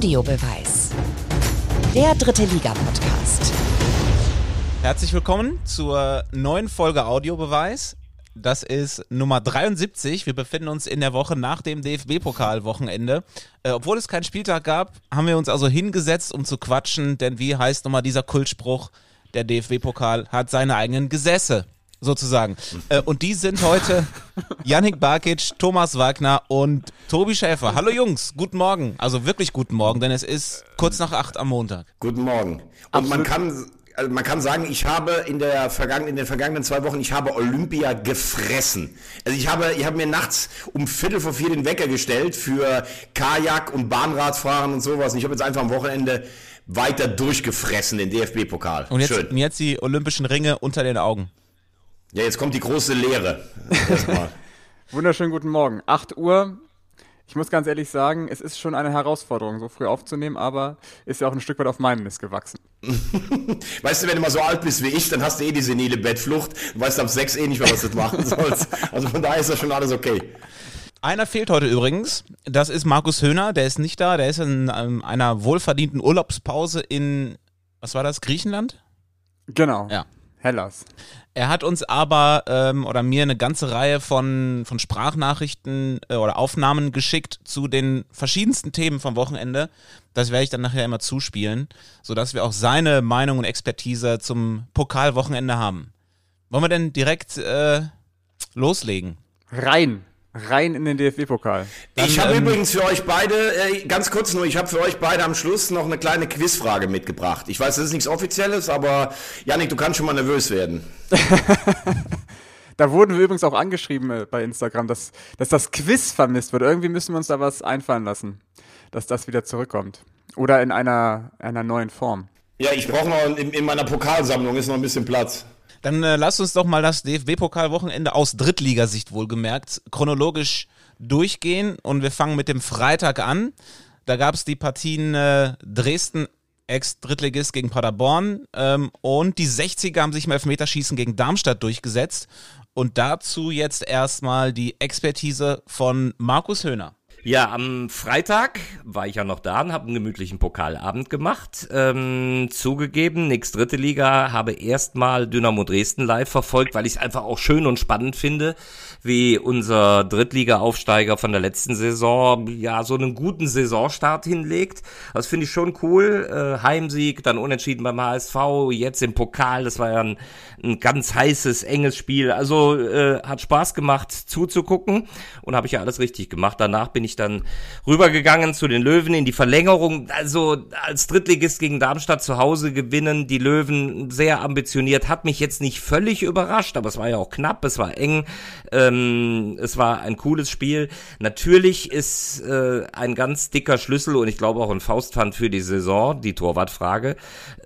Audiobeweis. Der dritte Liga-Podcast. Herzlich willkommen zur neuen Folge Audiobeweis. Das ist Nummer 73. Wir befinden uns in der Woche nach dem DFB-Pokal-Wochenende. Äh, obwohl es keinen Spieltag gab, haben wir uns also hingesetzt, um zu quatschen, denn wie heißt nochmal dieser Kultspruch? Der DFB-Pokal hat seine eigenen Gesäße sozusagen. Äh, und die sind heute Yannick Barkic, Thomas Wagner und Tobi Schäfer. Hallo Jungs, guten Morgen. Also wirklich guten Morgen, denn es ist kurz nach acht am Montag. Guten Morgen. Und man kann, also man kann sagen, ich habe in, der vergangen, in den vergangenen zwei Wochen, ich habe Olympia gefressen. Also ich habe, ich habe mir nachts um Viertel vor vier den Wecker gestellt für Kajak und Bahnradfahren und sowas. Und ich habe jetzt einfach am Wochenende weiter durchgefressen, den DFB-Pokal. Und jetzt, Schön. jetzt die Olympischen Ringe unter den Augen. Ja, jetzt kommt die große Lehre. Wunderschönen guten Morgen. 8 Uhr. Ich muss ganz ehrlich sagen, es ist schon eine Herausforderung, so früh aufzunehmen, aber ist ja auch ein Stück weit auf meinem Mist gewachsen. weißt du, wenn du mal so alt bist wie ich, dann hast du eh die senile Bettflucht. Du weißt ab sechs eh nicht mehr, was du machen sollst. Also von daher ist das schon alles okay. Einer fehlt heute übrigens. Das ist Markus Höhner. Der ist nicht da. Der ist in ähm, einer wohlverdienten Urlaubspause in, was war das, Griechenland? Genau. Ja. Hellas. Er hat uns aber ähm, oder mir eine ganze Reihe von, von Sprachnachrichten äh, oder Aufnahmen geschickt zu den verschiedensten Themen vom Wochenende. Das werde ich dann nachher immer zuspielen, sodass wir auch seine Meinung und Expertise zum Pokalwochenende haben. Wollen wir denn direkt äh, loslegen? Rein rein in den DFB-Pokal. Ich habe ähm, übrigens für euch beide, äh, ganz kurz nur, ich habe für euch beide am Schluss noch eine kleine Quizfrage mitgebracht. Ich weiß, das ist nichts Offizielles, aber Janik, du kannst schon mal nervös werden. da wurden wir übrigens auch angeschrieben äh, bei Instagram, dass, dass das Quiz vermisst wird. Irgendwie müssen wir uns da was einfallen lassen, dass das wieder zurückkommt. Oder in einer, einer neuen Form. Ja, ich brauche noch, in, in meiner Pokalsammlung ist noch ein bisschen Platz. Dann äh, lasst uns doch mal das DFB-Pokalwochenende aus Drittligasicht wohlgemerkt chronologisch durchgehen und wir fangen mit dem Freitag an. Da gab es die Partien äh, Dresden Ex-Drittligist gegen Paderborn ähm, und die 60er haben sich im Elfmeterschießen gegen Darmstadt durchgesetzt. Und dazu jetzt erstmal die Expertise von Markus Höhner. Ja, am Freitag war ich ja noch da und habe einen gemütlichen Pokalabend gemacht. Ähm, zugegeben, nix dritte Liga, habe erstmal Dynamo Dresden live verfolgt, weil ich es einfach auch schön und spannend finde, wie unser Drittliga-Aufsteiger von der letzten Saison ja so einen guten Saisonstart hinlegt. Das finde ich schon cool. Äh, Heimsieg, dann unentschieden beim HSV, jetzt im Pokal, das war ja ein, ein ganz heißes, enges Spiel. Also äh, hat Spaß gemacht zuzugucken und habe ich ja alles richtig gemacht. Danach bin ich ich dann rübergegangen zu den Löwen in die Verlängerung. Also als Drittligist gegen Darmstadt zu Hause gewinnen, die Löwen sehr ambitioniert, hat mich jetzt nicht völlig überrascht, aber es war ja auch knapp, es war eng, ähm, es war ein cooles Spiel. Natürlich ist äh, ein ganz dicker Schlüssel und ich glaube auch ein Faustpfand für die Saison, die Torwartfrage.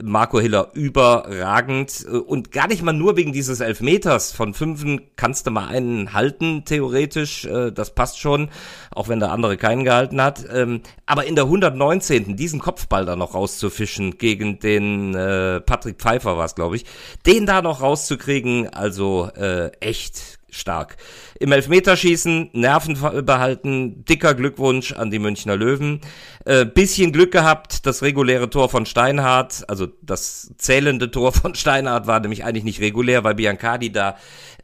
Marco Hiller überragend äh, und gar nicht mal nur wegen dieses Elfmeters. Von fünfen kannst du mal einen halten, theoretisch, äh, das passt schon, auch wenn der andere keinen gehalten hat. Ähm, aber in der 119. diesen Kopfball da noch rauszufischen gegen den äh, Patrick Pfeiffer war es, glaube ich, den da noch rauszukriegen, also äh, echt stark. Im Elfmeterschießen Nerven behalten, dicker Glückwunsch an die Münchner Löwen. Äh, bisschen Glück gehabt, das reguläre Tor von Steinhardt, also das zählende Tor von Steinhardt war nämlich eigentlich nicht regulär, weil Biancardi da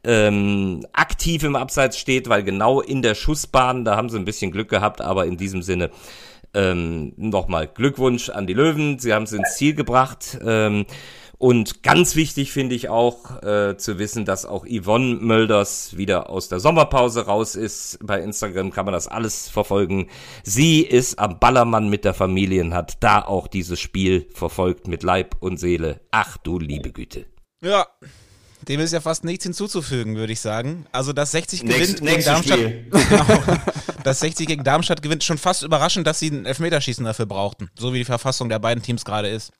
ähm, aktiv im Abseits steht, weil genau in der Schussbahn, da haben sie ein bisschen Glück gehabt, aber in diesem Sinne ähm, nochmal Glückwunsch an die Löwen, sie haben es ins Ziel gebracht. Ähm, und ganz wichtig finde ich auch äh, zu wissen, dass auch Yvonne Mölders wieder aus der Sommerpause raus ist. Bei Instagram kann man das alles verfolgen. Sie ist am Ballermann mit der Familie und hat da auch dieses Spiel verfolgt mit Leib und Seele. Ach du liebe Güte. Ja, dem ist ja fast nichts hinzuzufügen, würde ich sagen. Also das 60 gewinnt Nächst, gegen Darmstadt. Genau, das 60 gegen Darmstadt gewinnt schon fast überraschend, dass sie ein Elfmeterschießen dafür brauchten. So wie die Verfassung der beiden Teams gerade ist.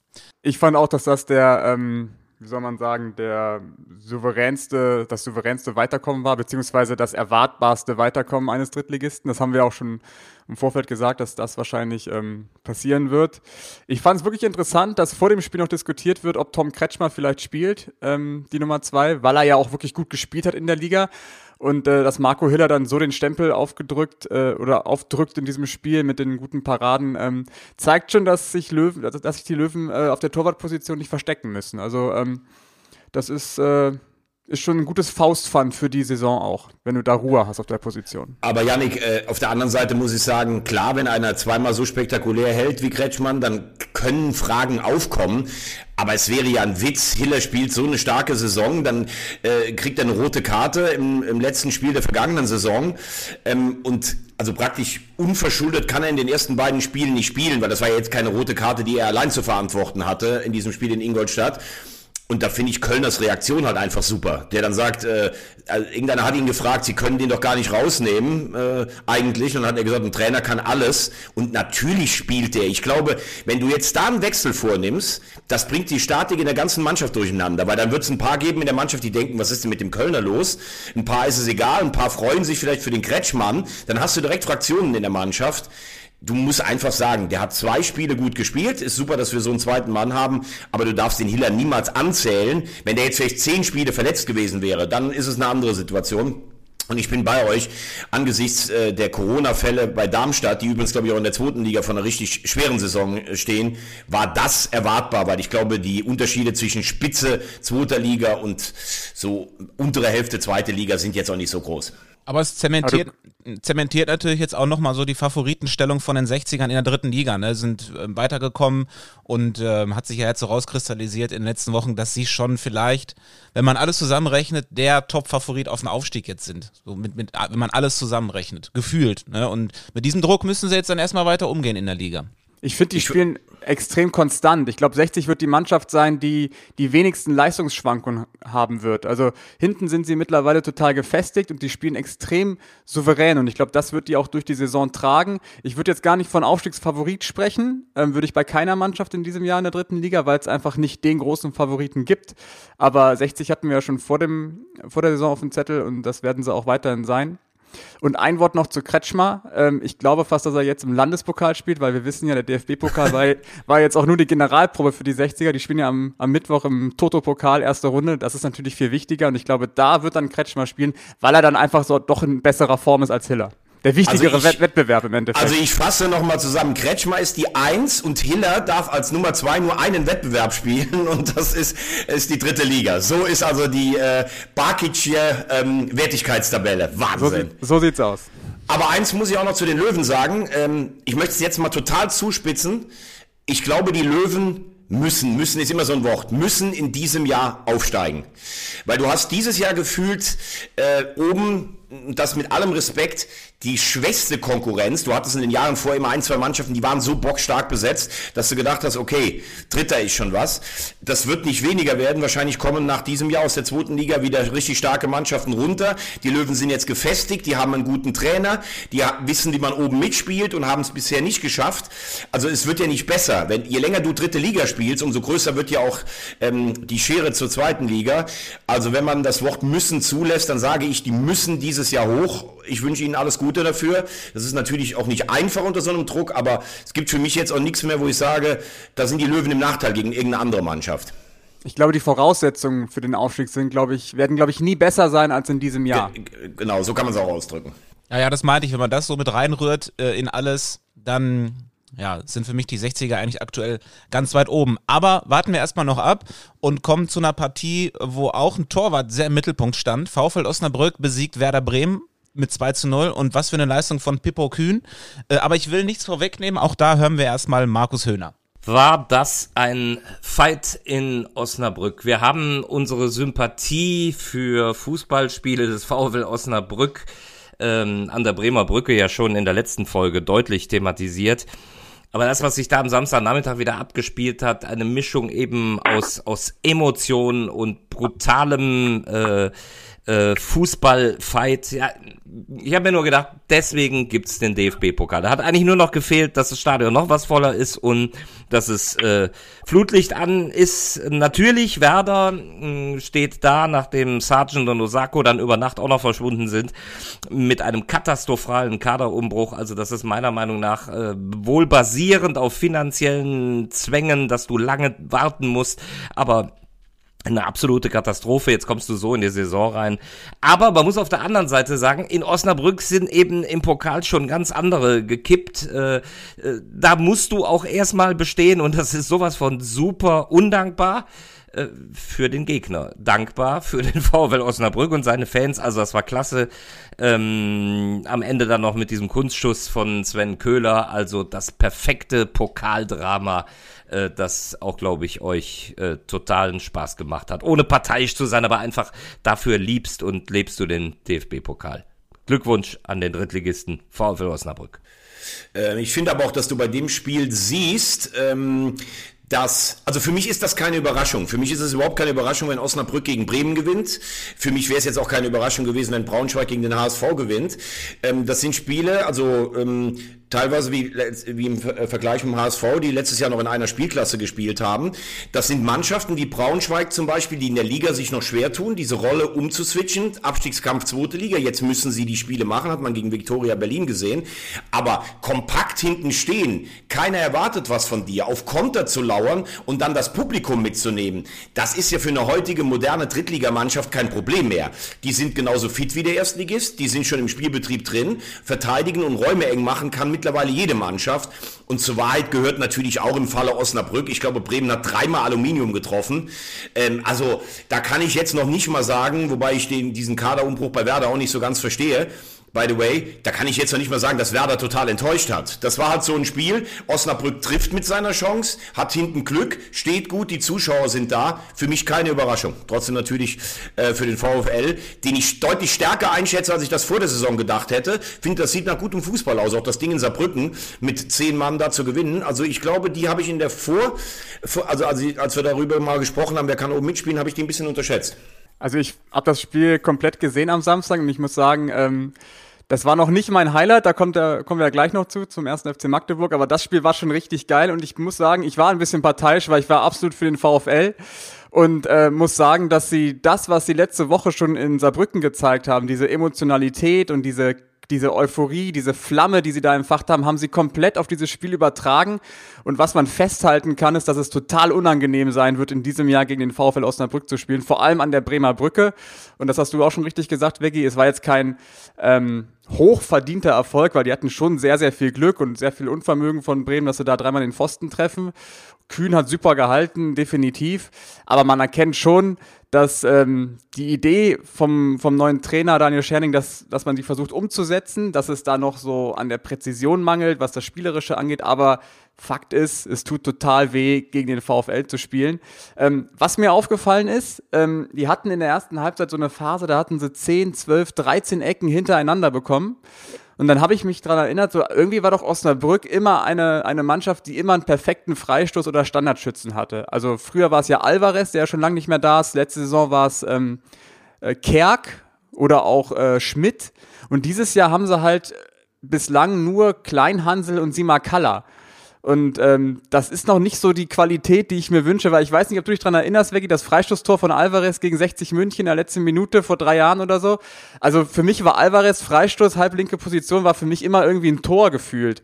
Ich fand auch, dass das der, ähm, wie soll man sagen, der souveränste, das souveränste Weiterkommen war, beziehungsweise das erwartbarste Weiterkommen eines Drittligisten. Das haben wir auch schon im Vorfeld gesagt, dass das wahrscheinlich ähm, passieren wird. Ich fand es wirklich interessant, dass vor dem Spiel noch diskutiert wird, ob Tom Kretschmer vielleicht spielt, ähm, die Nummer zwei, weil er ja auch wirklich gut gespielt hat in der Liga. Und äh, dass Marco Hiller dann so den Stempel aufgedrückt äh, oder aufdrückt in diesem Spiel mit den guten Paraden, ähm, zeigt schon, dass sich Löwen, dass sich die Löwen äh, auf der Torwartposition nicht verstecken müssen. Also ähm, das ist äh, ist schon ein gutes Faustpfand für die Saison auch, wenn du da Ruhe hast auf der Position. Aber Yannick, äh, auf der anderen Seite muss ich sagen, klar, wenn einer zweimal so spektakulär hält wie Kretschmann, dann können Fragen aufkommen. Aber es wäre ja ein Witz, Hiller spielt so eine starke Saison, dann äh, kriegt er eine rote Karte im, im letzten Spiel der vergangenen Saison. Ähm, und also praktisch unverschuldet kann er in den ersten beiden Spielen nicht spielen, weil das war ja jetzt keine rote Karte, die er allein zu verantworten hatte in diesem Spiel in Ingolstadt. Und da finde ich Kölners Reaktion halt einfach super. Der dann sagt, äh, also irgendeiner hat ihn gefragt, sie können den doch gar nicht rausnehmen, äh, eigentlich. Und dann hat er gesagt, ein Trainer kann alles. Und natürlich spielt er. Ich glaube, wenn du jetzt da einen Wechsel vornimmst, das bringt die Statik in der ganzen Mannschaft durcheinander. Weil dann wird es ein paar geben in der Mannschaft, die denken, was ist denn mit dem Kölner los? Ein paar ist es egal, ein paar freuen sich vielleicht für den Kretschmann. Dann hast du direkt Fraktionen in der Mannschaft du musst einfach sagen, der hat zwei Spiele gut gespielt. Ist super, dass wir so einen zweiten Mann haben, aber du darfst den Hiller niemals anzählen. Wenn der jetzt vielleicht zehn Spiele verletzt gewesen wäre, dann ist es eine andere Situation. Und ich bin bei euch angesichts äh, der Corona-Fälle bei Darmstadt, die übrigens, glaube ich, auch in der zweiten Liga von einer richtig schweren Saison äh, stehen, war das erwartbar, weil ich glaube, die Unterschiede zwischen Spitze zweiter Liga und so untere Hälfte zweite Liga sind jetzt auch nicht so groß. Aber es zementiert, zementiert natürlich jetzt auch nochmal so die Favoritenstellung von den 60ern in der dritten Liga. Ne? Sind äh, weitergekommen und äh, hat sich ja jetzt so rauskristallisiert in den letzten Wochen, dass sie schon vielleicht, wenn man alles zusammenrechnet, der Top-Favorit auf den Aufstieg jetzt sind. So mit, mit, wenn man alles zusammenrechnet, gefühlt. Ne? Und mit diesem Druck müssen sie jetzt dann erstmal weiter umgehen in der Liga. Ich finde, die ich spielen extrem konstant. Ich glaube, 60 wird die Mannschaft sein, die die wenigsten Leistungsschwankungen haben wird. Also hinten sind sie mittlerweile total gefestigt und die spielen extrem souverän. Und ich glaube, das wird die auch durch die Saison tragen. Ich würde jetzt gar nicht von Aufstiegsfavorit sprechen, ähm, würde ich bei keiner Mannschaft in diesem Jahr in der dritten Liga, weil es einfach nicht den großen Favoriten gibt. Aber 60 hatten wir ja schon vor, dem, vor der Saison auf dem Zettel und das werden sie auch weiterhin sein. Und ein Wort noch zu Kretschmer. Ähm, ich glaube fast, dass er jetzt im Landespokal spielt, weil wir wissen ja, der DFB-Pokal war, war, jetzt auch nur die Generalprobe für die 60er. Die spielen ja am, am Mittwoch im Toto-Pokal erste Runde. Das ist natürlich viel wichtiger und ich glaube, da wird dann Kretschmer spielen, weil er dann einfach so doch in besserer Form ist als Hiller. Der wichtigere also ich, Wettbewerb im Endeffekt. Also ich fasse nochmal zusammen. Kretschmer ist die Eins und Hiller darf als Nummer zwei nur einen Wettbewerb spielen und das ist, ist die dritte Liga. So ist also die äh, Barkic'sche ähm, Wertigkeitstabelle. Wahnsinn. So, so sieht's aus. Aber eins muss ich auch noch zu den Löwen sagen. Ähm, ich möchte es jetzt mal total zuspitzen. Ich glaube, die Löwen müssen, müssen ist immer so ein Wort, müssen in diesem Jahr aufsteigen. Weil du hast dieses Jahr gefühlt äh, oben das mit allem Respekt die schwächste Konkurrenz. Du hattest in den Jahren vorher immer ein, zwei Mannschaften, die waren so bockstark besetzt, dass du gedacht hast, okay, Dritter ist schon was. Das wird nicht weniger werden. Wahrscheinlich kommen nach diesem Jahr aus der zweiten Liga wieder richtig starke Mannschaften runter. Die Löwen sind jetzt gefestigt, die haben einen guten Trainer, die wissen, wie man oben mitspielt und haben es bisher nicht geschafft. Also es wird ja nicht besser. Wenn, je länger du dritte Liga spielst, umso größer wird ja auch ähm, die Schere zur zweiten Liga. Also wenn man das Wort müssen zulässt, dann sage ich, die müssen dieses Jahr hoch. Ich wünsche ihnen alles Gute dafür. Das ist natürlich auch nicht einfach unter so einem Druck, aber es gibt für mich jetzt auch nichts mehr, wo ich sage, da sind die Löwen im Nachteil gegen irgendeine andere Mannschaft. Ich glaube, die Voraussetzungen für den Aufstieg sind, glaube ich, werden, glaube ich, nie besser sein als in diesem Jahr. Genau, so kann man es auch ausdrücken. Ja, ja, das meinte ich, wenn man das so mit reinrührt äh, in alles, dann ja, sind für mich die 60er eigentlich aktuell ganz weit oben. Aber warten wir erstmal noch ab und kommen zu einer Partie, wo auch ein Torwart sehr im Mittelpunkt stand. VfL Osnabrück besiegt Werder Bremen mit 2 zu 0 und was für eine Leistung von Pippo Kühn. Äh, aber ich will nichts vorwegnehmen, auch da hören wir erstmal Markus Höhner. War das ein Fight in Osnabrück? Wir haben unsere Sympathie für Fußballspiele des VfL Osnabrück ähm, an der Bremer Brücke ja schon in der letzten Folge deutlich thematisiert. Aber das, was sich da am Samstagnachmittag wieder abgespielt hat, eine Mischung eben aus, aus Emotionen und brutalem äh, äh, Fußballfight. Ja, ich habe mir nur gedacht, deswegen gibt's den DFB-Pokal. Da hat eigentlich nur noch gefehlt, dass das Stadion noch was voller ist und dass es äh, Flutlicht an ist. Natürlich, Werder mh, steht da, nachdem Sargent und Osako dann über Nacht auch noch verschwunden sind, mit einem katastrophalen Kaderumbruch. Also das ist meiner Meinung nach äh, wohl basierend auf finanziellen Zwängen, dass du lange warten musst, aber eine absolute Katastrophe. Jetzt kommst du so in die Saison rein. Aber man muss auf der anderen Seite sagen, in Osnabrück sind eben im Pokal schon ganz andere gekippt. Äh, äh, da musst du auch erstmal bestehen und das ist sowas von super undankbar äh, für den Gegner. Dankbar für den VfL Osnabrück und seine Fans. Also das war klasse. Ähm, am Ende dann noch mit diesem Kunstschuss von Sven Köhler. Also das perfekte Pokaldrama äh, das auch, glaube ich, euch äh, totalen Spaß gemacht hat. Ohne parteiisch zu sein, aber einfach dafür liebst und lebst du den DFB-Pokal. Glückwunsch an den Drittligisten VfL Osnabrück. Ähm, ich finde aber auch, dass du bei dem Spiel siehst, ähm, dass, also für mich ist das keine Überraschung. Für mich ist es überhaupt keine Überraschung, wenn Osnabrück gegen Bremen gewinnt. Für mich wäre es jetzt auch keine Überraschung gewesen, wenn Braunschweig gegen den HSV gewinnt. Ähm, das sind Spiele, also ähm, teilweise wie, wie im äh, Vergleich mit dem HSV, die letztes Jahr noch in einer Spielklasse gespielt haben. Das sind Mannschaften wie Braunschweig zum Beispiel, die in der Liga sich noch schwer tun, diese Rolle umzuswitchen. Abstiegskampf zweite Liga, jetzt müssen sie die Spiele machen, hat man gegen Viktoria Berlin gesehen. Aber kompakt hinten stehen, keiner erwartet was von dir, auf Konter zu lauern und dann das Publikum mitzunehmen, das ist ja für eine heutige moderne Drittligamannschaft kein Problem mehr. Die sind genauso fit wie der Erstligist, die sind schon im Spielbetrieb drin, verteidigen und Räume eng machen kann mit mittlerweile jede Mannschaft. Und zur Wahrheit gehört natürlich auch im Falle Osnabrück. Ich glaube, Bremen hat dreimal Aluminium getroffen. Ähm, also da kann ich jetzt noch nicht mal sagen, wobei ich den, diesen Kaderumbruch bei Werder auch nicht so ganz verstehe. By the way, da kann ich jetzt noch nicht mal sagen, dass Werder total enttäuscht hat. Das war halt so ein Spiel. Osnabrück trifft mit seiner Chance, hat hinten Glück, steht gut, die Zuschauer sind da. Für mich keine Überraschung. Trotzdem natürlich äh, für den VfL, den ich deutlich stärker einschätze, als ich das vor der Saison gedacht hätte. Finde, das sieht nach gutem Fußball aus. Auch das Ding in Saarbrücken mit zehn Mann da zu gewinnen. Also ich glaube, die habe ich in der Vor, also als, wir darüber mal gesprochen haben, wer kann oben mitspielen, habe ich die ein bisschen unterschätzt. Also ich habe das Spiel komplett gesehen am Samstag und ich muss sagen, ähm, das war noch nicht mein Highlight, da kommt der, kommen wir ja gleich noch zu, zum ersten FC Magdeburg, aber das Spiel war schon richtig geil und ich muss sagen, ich war ein bisschen parteiisch, weil ich war absolut für den VfL und äh, muss sagen, dass sie das, was sie letzte Woche schon in Saarbrücken gezeigt haben, diese Emotionalität und diese diese Euphorie, diese Flamme, die sie da entfacht haben, haben sie komplett auf dieses Spiel übertragen. Und was man festhalten kann, ist, dass es total unangenehm sein wird, in diesem Jahr gegen den VfL Osnabrück zu spielen, vor allem an der Bremer Brücke. Und das hast du auch schon richtig gesagt, Veggie. Es war jetzt kein ähm, hochverdienter Erfolg, weil die hatten schon sehr, sehr viel Glück und sehr viel Unvermögen von Bremen, dass sie da dreimal den Pfosten treffen. Kühn hat super gehalten, definitiv. Aber man erkennt schon, dass ähm, die Idee vom, vom neuen Trainer Daniel Scherning, dass, dass man die versucht umzusetzen, dass es da noch so an der Präzision mangelt, was das Spielerische angeht, aber Fakt ist, es tut total weh, gegen den VfL zu spielen. Ähm, was mir aufgefallen ist, ähm, die hatten in der ersten Halbzeit so eine Phase, da hatten sie 10, 12, 13 Ecken hintereinander bekommen. Und dann habe ich mich daran erinnert, so irgendwie war doch Osnabrück immer eine, eine Mannschaft, die immer einen perfekten Freistoß oder Standardschützen hatte. Also früher war es ja Alvarez, der ja schon lange nicht mehr da ist. Letzte Saison war es ähm, äh, Kerk oder auch äh, Schmidt. Und dieses Jahr haben sie halt bislang nur Kleinhansel und Simakala. Und ähm, das ist noch nicht so die Qualität, die ich mir wünsche, weil ich weiß nicht, ob du dich daran erinnerst, Veggie, das Freistoßtor von Alvarez gegen 60 München in der letzten Minute vor drei Jahren oder so. Also für mich war Alvarez Freistoß, halblinke Position, war für mich immer irgendwie ein Tor gefühlt.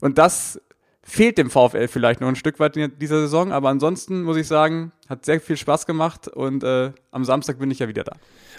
Und das fehlt dem VfL vielleicht noch ein Stück weit in dieser Saison, aber ansonsten muss ich sagen, hat sehr viel Spaß gemacht und äh, am Samstag bin ich ja wieder da.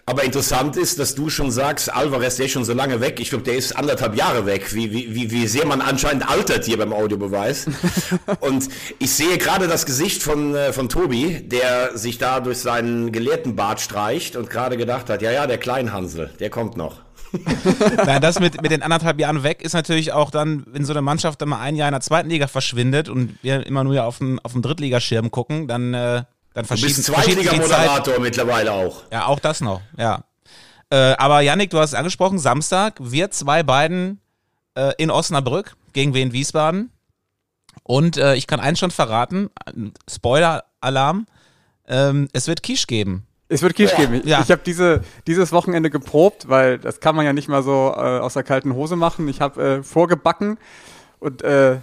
Aber interessant ist, dass du schon sagst, Alvarez, der ist schon so lange weg. Ich glaube, der ist anderthalb Jahre weg. Wie, wie, wie sehr man anscheinend altert hier beim Audiobeweis. und ich sehe gerade das Gesicht von, äh, von Tobi, der sich da durch seinen gelehrten Bart streicht und gerade gedacht hat, ja, ja, der Kleinhansel, der kommt noch. Nein, das mit, mit den anderthalb Jahren weg ist natürlich auch dann, wenn so eine Mannschaft dann mal ein Jahr in der zweiten Liga verschwindet und wir immer nur auf dem, auf dem Drittligaschirm gucken, dann, äh, dann verschieben Du bist Zweitliga-Moderator mittlerweile auch. Ja, auch das noch, ja. Äh, aber Yannick, du hast es angesprochen, Samstag, wir zwei beiden äh, in Osnabrück gegen Wien Wiesbaden. Und äh, ich kann eins schon verraten, Spoiler-Alarm, ähm, es wird Quiche geben Es wird Quiche geben. Ich, Ja. ich habe diese, dieses Wochenende geprobt, weil das kann man ja nicht mal so äh, aus der kalten Hose machen. Ich habe äh, vorgebacken und äh,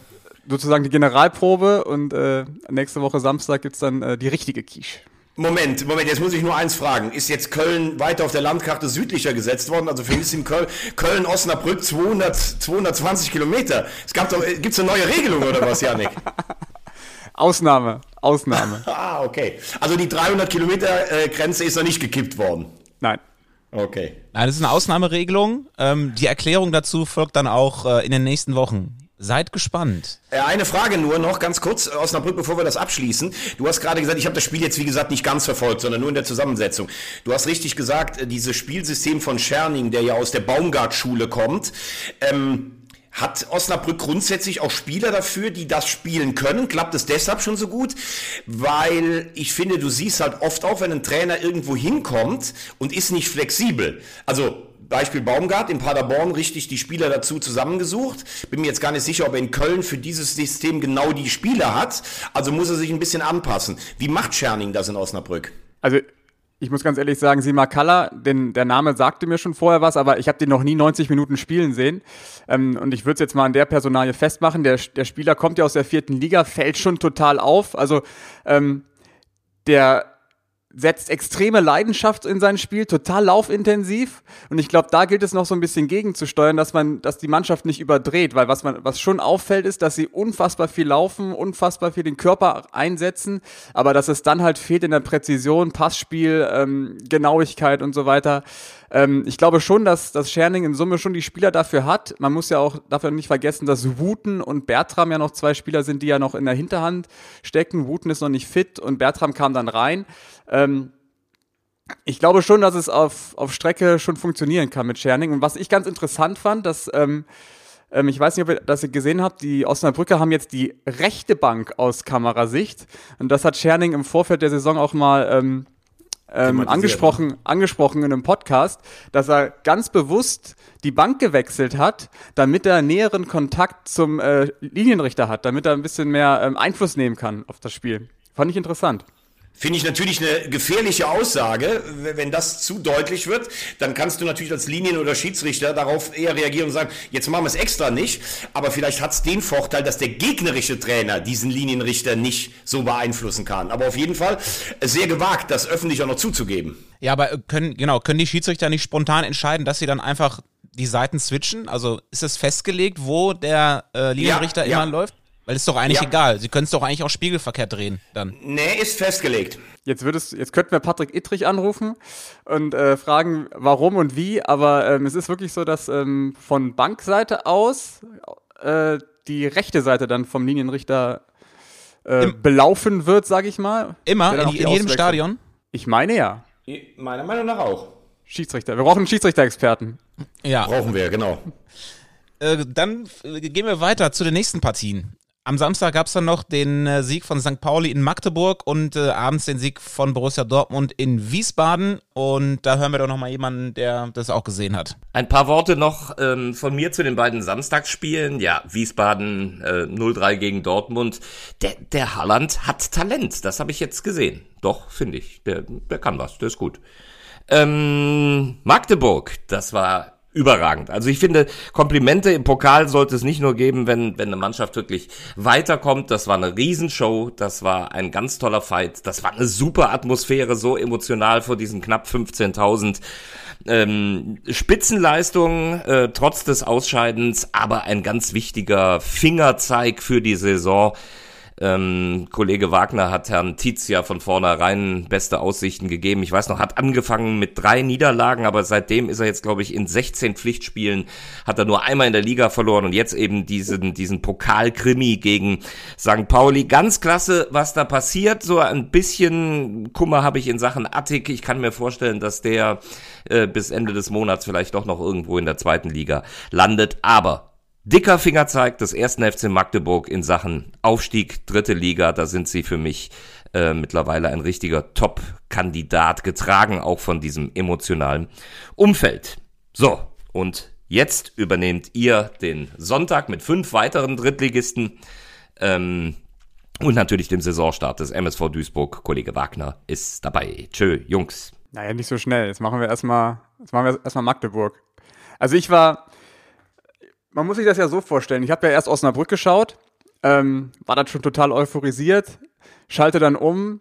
sozusagen die Generalprobe und äh, nächste Woche Samstag gibt's dann äh, die richtige Quiche. Moment, Moment, jetzt muss ich nur eins fragen. Ist jetzt Köln weiter auf der Landkarte südlicher gesetzt worden? Also für mich ist in Köln, Köln-Osnabrück 200, 220 Kilometer. Es gab doch, äh, gibt's eine neue Regelung oder was, Janik? Ausnahme, Ausnahme. ah, okay. Also die 300 Kilometer äh, Grenze ist noch nicht gekippt worden. Nein. Okay. Nein, das ist eine Ausnahmeregelung. Ähm, die Erklärung dazu folgt dann auch äh, in den nächsten Wochen. Seid gespannt. Äh, Eine Frage nur noch, ganz kurz, äh, Osnabrück, bevor wir das abschließen. Du hast gerade gesagt, ich habe das Spiel jetzt, wie gesagt, nicht ganz verfolgt, sondern nur in der Zusammensetzung. Du hast richtig gesagt, äh, dieses Spielsystem von Scherning, der ja aus der Baumgart-Schule kommt, ähm, hat Osnabrück grundsätzlich auch Spieler dafür, die das spielen können? Klappt es deshalb schon so gut? Weil ich finde, du siehst halt oft auch, wenn ein Trainer irgendwo hinkommt und ist nicht flexibel. Also Beispiel Baumgart in Paderborn richtig die Spieler dazu zusammengesucht. Bin mir jetzt gar nicht sicher, ob er in Köln für dieses System genau die Spieler hat. Also muss er sich ein bisschen anpassen. Wie macht Scherning das in Osnabrück? Also ich muss ganz ehrlich sagen, Sima Kalla, denn der Name sagte mir schon vorher was, aber ich habe den noch nie 90 Minuten spielen sehen. Ähm, und ich würde es jetzt mal an der Personalie festmachen. Der, der Spieler kommt ja aus der vierten Liga, fällt schon total auf. Also ähm, der setzt extreme Leidenschaft in sein Spiel, total laufintensiv. Und ich glaube, da gilt es noch so ein bisschen gegenzusteuern, dass man, dass die Mannschaft nicht überdreht, weil was man, was schon auffällt, ist, dass sie unfassbar viel laufen, unfassbar viel den Körper einsetzen, aber dass es dann halt fehlt in der Präzision, Passspiel, ähm, Genauigkeit und so weiter. Ähm, ich glaube schon, dass, dass Scherning in Summe schon die Spieler dafür hat. Man muss ja auch dafür nicht vergessen, dass Wuten und Bertram ja noch zwei Spieler sind, die ja noch in der Hinterhand stecken. Wuten ist noch nicht fit und Bertram kam dann rein. Ähm, ich glaube schon, dass es auf, auf Strecke schon funktionieren kann mit Scherning. Und was ich ganz interessant fand, dass, ähm, ähm, ich weiß nicht, ob ihr das gesehen habt, die Osnabrücker haben jetzt die rechte Bank aus Kamerasicht. Und das hat Scherning im Vorfeld der Saison auch mal ähm, ähm, angesprochen, angesprochen in einem Podcast, dass er ganz bewusst die Bank gewechselt hat, damit er näheren Kontakt zum äh, Linienrichter hat, damit er ein bisschen mehr ähm, Einfluss nehmen kann auf das Spiel. Fand ich interessant. Finde ich natürlich eine gefährliche Aussage. Wenn das zu deutlich wird, dann kannst du natürlich als Linien- oder Schiedsrichter darauf eher reagieren und sagen, jetzt machen wir es extra nicht. Aber vielleicht hat es den Vorteil, dass der gegnerische Trainer diesen Linienrichter nicht so beeinflussen kann. Aber auf jeden Fall sehr gewagt, das öffentlich auch noch zuzugeben. Ja, aber äh, können, genau, können die Schiedsrichter nicht spontan entscheiden, dass sie dann einfach die Seiten switchen? Also ist es festgelegt, wo der äh, Linienrichter Ja, immer ja. läuft? Weil ist doch eigentlich Ja. egal. Sie können es doch eigentlich auch spiegelverkehrt drehen dann. Nee, ist festgelegt. Jetzt würdest, jetzt könnten wir Patrick Ittrich anrufen und äh, fragen, warum und wie, aber ähm, es ist wirklich so, dass ähm, von Bankseite aus äh, die rechte Seite dann vom Linienrichter äh, belaufen wird, sag ich mal. Immer, in, in jedem Stadion. Ich meine ja. Meiner Meinung nach auch. Schiedsrichter. Wir brauchen einen Schiedsrichter-Experten. Ja. Brauchen wir, genau. Äh, dann äh, gehen wir weiter zu den nächsten Partien. Am Samstag gab es dann noch den äh, Sieg von St. Pauli in Magdeburg und äh, abends den Sieg von Borussia Dortmund in Wiesbaden. Und da hören wir doch nochmal jemanden, der das auch gesehen hat. Ein paar Worte noch ähm, von mir zu den beiden Samstagsspielen. Ja, Wiesbaden äh, 0-3 gegen Dortmund. Der, der Halland hat Talent, das habe ich jetzt gesehen. Doch, finde ich. Der, der kann was, der ist gut. Ähm, Magdeburg, das war überragend. Also ich finde, Komplimente im Pokal sollte es nicht nur geben, wenn, wenn eine Mannschaft wirklich weiterkommt. Das war eine Riesenshow, das war ein ganz toller Fight, das war eine super Atmosphäre, so emotional vor diesen knapp 15.000 ähm, Spitzenleistung äh, trotz des Ausscheidens, aber ein ganz wichtiger Fingerzeig für die Saison. Ähm, Kollege Wagner hat Herrn Tietz ja von vornherein beste Aussichten gegeben. Ich weiß noch, hat angefangen mit drei Niederlagen, aber seitdem ist er jetzt, glaube ich, in 16 Pflichtspielen, hat er nur einmal in der Liga verloren und jetzt eben diesen, diesen Pokalkrimi gegen St. Pauli. Ganz klasse, was da passiert. So ein bisschen Kummer habe ich in Sachen Attik. Ich kann mir vorstellen, dass der äh, bis Ende des Monats vielleicht doch noch irgendwo in der zweiten Liga landet. Aber Dicker Fingerzeig des ersten FC Magdeburg in Sachen Aufstieg, dritte Liga, da sind sie für mich äh, mittlerweile ein richtiger Top-Kandidat, getragen auch von diesem emotionalen Umfeld. So, und jetzt übernehmt ihr den Sonntag mit fünf weiteren Drittligisten ähm, und natürlich dem Saisonstart des MSV Duisburg. Kollege Wagner ist dabei. Tschö, Jungs. Naja, nicht so schnell. Jetzt machen wir erstmal, jetzt machen wir erstmal Magdeburg. Also ich war, man muss sich das ja so vorstellen. Ich habe ja erst Osnabrück geschaut, ähm, war dann schon total euphorisiert, schalte dann um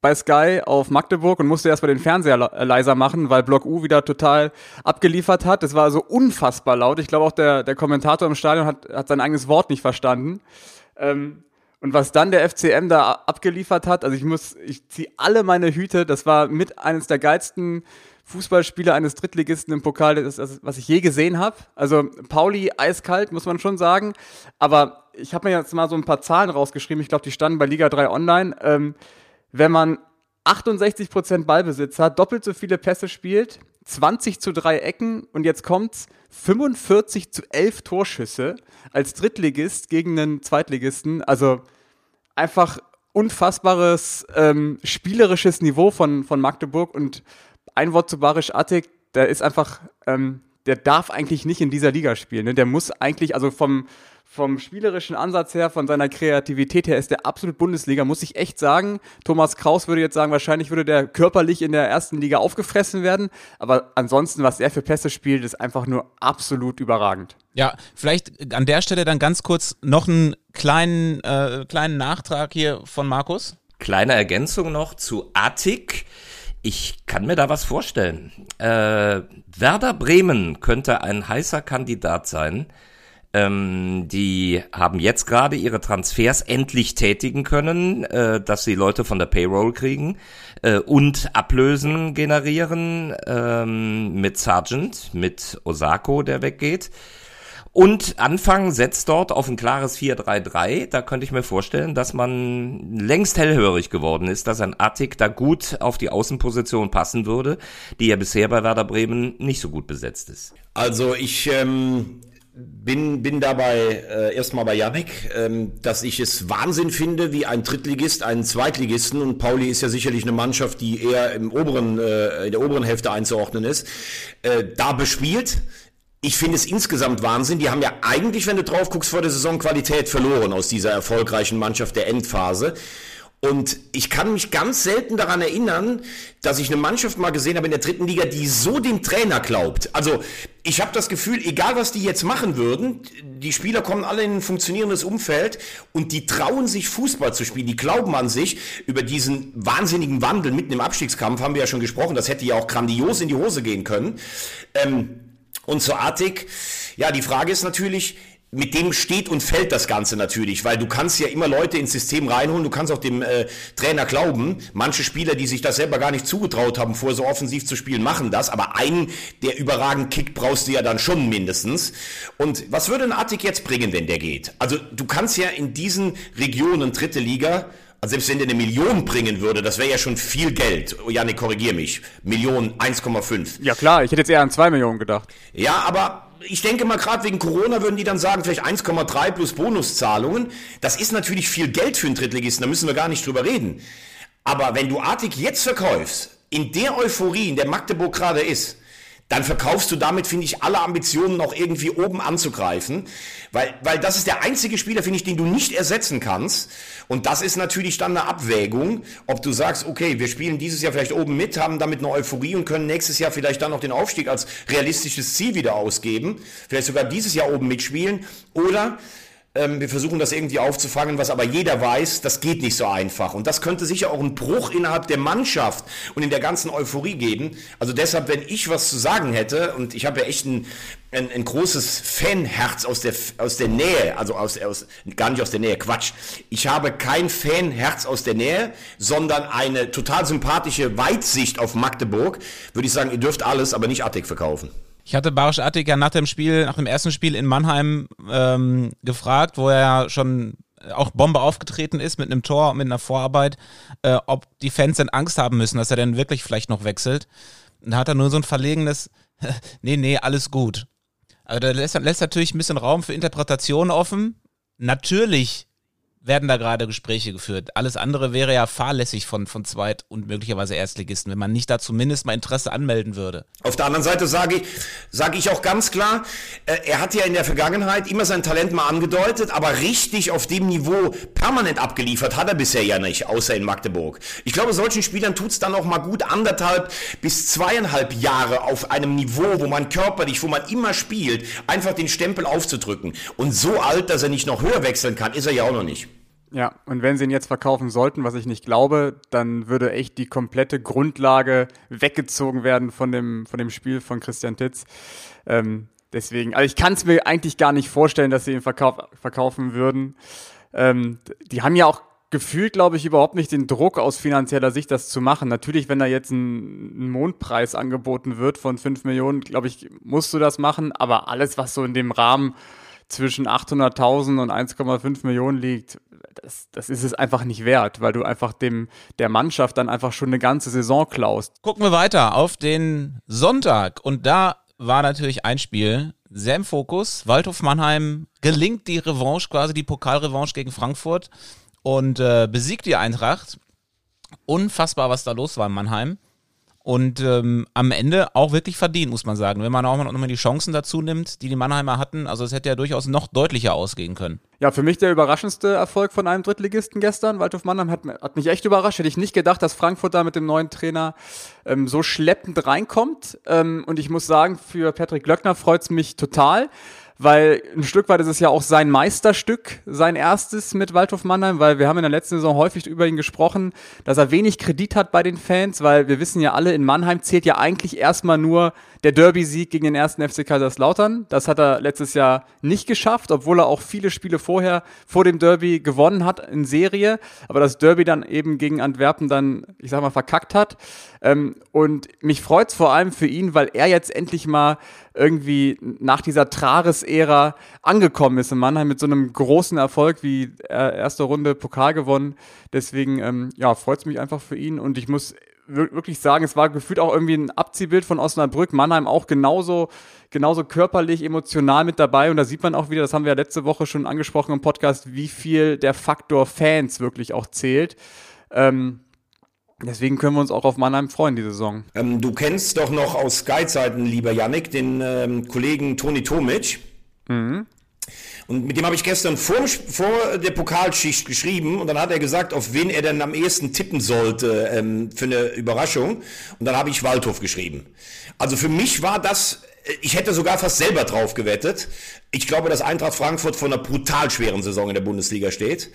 bei Sky auf Magdeburg und musste erstmal den Fernseher leiser machen, weil Block U wieder total abgeliefert hat. Das war so unfassbar laut. Ich glaube auch der, der Kommentator im Stadion hat, hat sein eigenes Wort nicht verstanden. Ähm, und was dann der FCM da abgeliefert hat, also ich muss, ich ziehe alle meine Hüte, das war mit eines der geilsten Fußballspieler eines Drittligisten im Pokal, das, das, was ich je gesehen habe. Also Pauli eiskalt, muss man schon sagen. Aber ich habe mir jetzt mal so ein paar Zahlen rausgeschrieben. Ich glaube, die standen bei Liga 3 online. Ähm, wenn man 68% Ballbesitz hat, doppelt so viele Pässe spielt, 20 zu 3 Ecken und jetzt kommt's 45 zu 11 Torschüsse als Drittligist gegen einen Zweitligisten. Also einfach unfassbares ähm, spielerisches Niveau von, von Magdeburg und ein Wort zu Barisch Attik, der ist einfach, ähm, der darf eigentlich nicht in dieser Liga spielen. Ne? Der muss eigentlich, also vom, vom spielerischen Ansatz her, von seiner Kreativität her, ist der absolut Bundesliga, muss ich echt sagen. Thomas Kraus würde jetzt sagen, wahrscheinlich würde der körperlich in der ersten Liga aufgefressen werden. Aber ansonsten, was er für Pässe spielt, ist einfach nur absolut überragend. Ja, vielleicht an der Stelle dann ganz kurz noch einen kleinen, äh, kleinen Nachtrag hier von Markus. Kleine Ergänzung noch zu Attik. Ich kann mir da was vorstellen. Äh, Werder Bremen könnte ein heißer Kandidat sein. Ähm, die haben jetzt gerade ihre Transfers endlich tätigen können, äh, dass sie Leute von der Payroll kriegen äh, und Ablösen generieren ähm, mit Sargent, mit Osako, der weggeht. Und Anfang setzt dort auf ein klares 4-3-3. Da könnte ich mir vorstellen, dass man längst hellhörig geworden ist, dass ein Attik da gut auf die Außenposition passen würde, die ja bisher bei Werder Bremen nicht so gut besetzt ist. Also ich ähm, bin, bin dabei äh, erstmal bei Janik, ähm, dass ich es Wahnsinn finde, wie ein Drittligist einen Zweitligisten und Pauli ist ja sicherlich eine Mannschaft, die eher im oberen, äh, in der oberen Hälfte einzuordnen ist, äh, da bespielt ich finde es insgesamt Wahnsinn. Die haben ja eigentlich, wenn du drauf guckst, vor der Saison Qualität verloren aus dieser erfolgreichen Mannschaft der Endphase. Und ich kann mich ganz selten daran erinnern, dass ich eine Mannschaft mal gesehen habe in der dritten Liga, die so dem Trainer glaubt. Also ich habe das Gefühl, egal was die jetzt machen würden, die Spieler kommen alle in ein funktionierendes Umfeld und die trauen sich Fußball zu spielen. Die glauben an sich. Über diesen wahnsinnigen Wandel mitten im Abstiegskampf haben wir ja schon gesprochen. Das hätte ja auch grandios in die Hose gehen können. Ähm, und zur Artig, ja, die Frage ist natürlich, mit dem steht und fällt das Ganze natürlich, weil du kannst ja immer Leute ins System reinholen, du kannst auch dem äh, Trainer glauben. Manche Spieler, die sich das selber gar nicht zugetraut haben, vor so offensiv zu spielen, machen das, aber einen, der überragend kickt, brauchst du ja dann schon mindestens. Und was würde ein Attik jetzt bringen, wenn der geht? Also du kannst ja in diesen Regionen dritte Liga also selbst wenn der eine Million bringen würde, das wäre ja schon viel Geld. Oh, Janik, korrigier mich. Million 1,5. Ja klar, ich hätte jetzt eher an 2 Millionen gedacht. Ja, aber ich denke mal, gerade wegen Corona würden die dann sagen, vielleicht 1,3 plus Bonuszahlungen. Das ist natürlich viel Geld für einen Drittligisten, da müssen wir gar nicht drüber reden. Aber wenn du Artig jetzt verkaufst, in der Euphorie, in der Magdeburg gerade ist, dann verkaufst du damit, finde ich, alle Ambitionen noch irgendwie oben anzugreifen. Weil, weil das ist der einzige Spieler, finde ich, den du nicht ersetzen kannst. Und das ist natürlich dann eine Abwägung, ob du sagst, okay, wir spielen dieses Jahr vielleicht oben mit, haben damit eine Euphorie und können nächstes Jahr vielleicht dann noch den Aufstieg als realistisches Ziel wieder ausgeben. Vielleicht sogar dieses Jahr oben mitspielen. Oder ähm, wir versuchen das irgendwie aufzufangen, was aber jeder weiß, das geht nicht so einfach. Und das könnte sicher auch einen Bruch innerhalb der Mannschaft und in der ganzen Euphorie geben. Also deshalb, wenn ich was zu sagen hätte, und ich habe ja echt ein, ein, ein großes Fanherz aus der, aus der Nähe, also aus, aus, gar nicht aus der Nähe, Quatsch. Ich habe kein Fanherz aus der Nähe, sondern eine total sympathische Weitsicht auf Magdeburg. Würde ich sagen, ihr dürft alles, aber nicht Attic verkaufen. Ich hatte Barisch Attik ja nach dem Spiel, nach dem ersten Spiel in Mannheim ähm, gefragt, wo er ja schon auch Bombe aufgetreten ist mit einem Tor, mit einer Vorarbeit, äh, ob die Fans denn Angst haben müssen, dass er denn wirklich vielleicht noch wechselt. Und da hat er nur so ein verlegenes, nee, nee, alles gut. Also da lässt, lässt natürlich ein bisschen Raum für Interpretation offen. Natürlich werden da gerade Gespräche geführt. Alles andere wäre ja fahrlässig von, von Zweit- und möglicherweise Erstligisten, wenn man nicht da zumindest mal Interesse anmelden würde. Auf der anderen Seite sage ich, sage ich auch ganz klar, äh, er hat ja in der Vergangenheit immer sein Talent mal angedeutet, aber richtig auf dem Niveau permanent abgeliefert hat er bisher ja nicht, außer in Magdeburg. Ich glaube, solchen Spielern tut es dann auch mal gut, anderthalb bis zweieinhalb Jahre auf einem Niveau, wo man körperlich, wo man immer spielt, einfach den Stempel aufzudrücken. Und so alt, dass er nicht noch höher wechseln kann, ist er ja auch noch nicht. Ja, und wenn sie ihn jetzt verkaufen sollten, was ich nicht glaube, dann würde echt die komplette Grundlage weggezogen werden von dem, von dem Spiel von Christian Titz. Ähm, deswegen, also ich kann es mir eigentlich gar nicht vorstellen, dass sie ihn verkauf, verkaufen würden. Ähm, die haben ja auch gefühlt, glaube ich, überhaupt nicht den Druck aus finanzieller Sicht, das zu machen. Natürlich, wenn da jetzt ein, ein Mondpreis angeboten wird von 5 Millionen, glaube ich, musst du das machen. Aber alles, was so in dem Rahmen zwischen 800.000 und 1,5 Millionen liegt, das, das ist es einfach nicht wert, weil du einfach dem der Mannschaft dann einfach schon eine ganze Saison klaust. Gucken wir weiter auf den Sonntag und da war natürlich ein Spiel sehr im Fokus. Waldhof Mannheim gelingt die Revanche, quasi die Pokalrevanche gegen Frankfurt und äh, besiegt die Eintracht. Unfassbar, was da los war in Mannheim. Und ähm, am Ende auch wirklich verdient, muss man sagen. Wenn man auch nochmal die Chancen dazu nimmt, die die Mannheimer hatten, also es hätte ja durchaus noch deutlicher ausgehen können. Ja, für mich der überraschendste Erfolg von einem Drittligisten gestern. Waldhof Mannheim hat, hat mich echt überrascht. Hätte ich nicht gedacht, dass Frankfurt da mit dem neuen Trainer ähm, so schleppend reinkommt. Ähm, und ich muss sagen, für Patrick Glöckner freut es mich total weil ein Stück weit ist es ja auch sein Meisterstück, sein erstes mit Waldhof Mannheim, weil wir haben in der letzten Saison häufig über ihn gesprochen, dass er wenig Kredit hat bei den Fans, weil wir wissen ja alle, in Mannheim zählt ja eigentlich erstmal nur der Derby-Sieg gegen den ersten FC Kaiserslautern. Das hat er letztes Jahr nicht geschafft, obwohl er auch viele Spiele vorher vor dem Derby gewonnen hat in Serie, aber das Derby dann eben gegen Antwerpen dann, ich sag mal, verkackt hat. Ähm, und mich freut's vor allem für ihn, weil er jetzt endlich mal irgendwie nach dieser Trares-Ära angekommen ist in Mannheim mit so einem großen Erfolg wie äh, erste Runde Pokal gewonnen. Deswegen, ähm, ja, freut es mich einfach für ihn und ich muss wirklich sagen, es war gefühlt auch irgendwie ein Abziehbild von Osnabrück. Mannheim auch genauso, genauso körperlich, emotional mit dabei. Und da sieht man auch wieder, das haben wir ja letzte Woche schon angesprochen im Podcast, wie viel der Faktor Fans wirklich auch zählt. Ähm, Deswegen können wir uns auch auf Mannheim freuen, diese Saison. Ähm, du kennst doch noch aus Sky-Zeiten, lieber Yannick, den ähm, Kollegen Toni Tomic. Mhm. Und mit dem habe ich gestern vor, vor der Pokalschicht geschrieben und dann hat er gesagt, auf wen er denn am ehesten tippen sollte ähm, für eine Überraschung. Und dann habe ich Waldhof geschrieben. Also für mich war das ich hätte sogar fast selber drauf gewettet. Ich glaube, dass Eintracht Frankfurt vor einer brutal schweren Saison in der Bundesliga steht.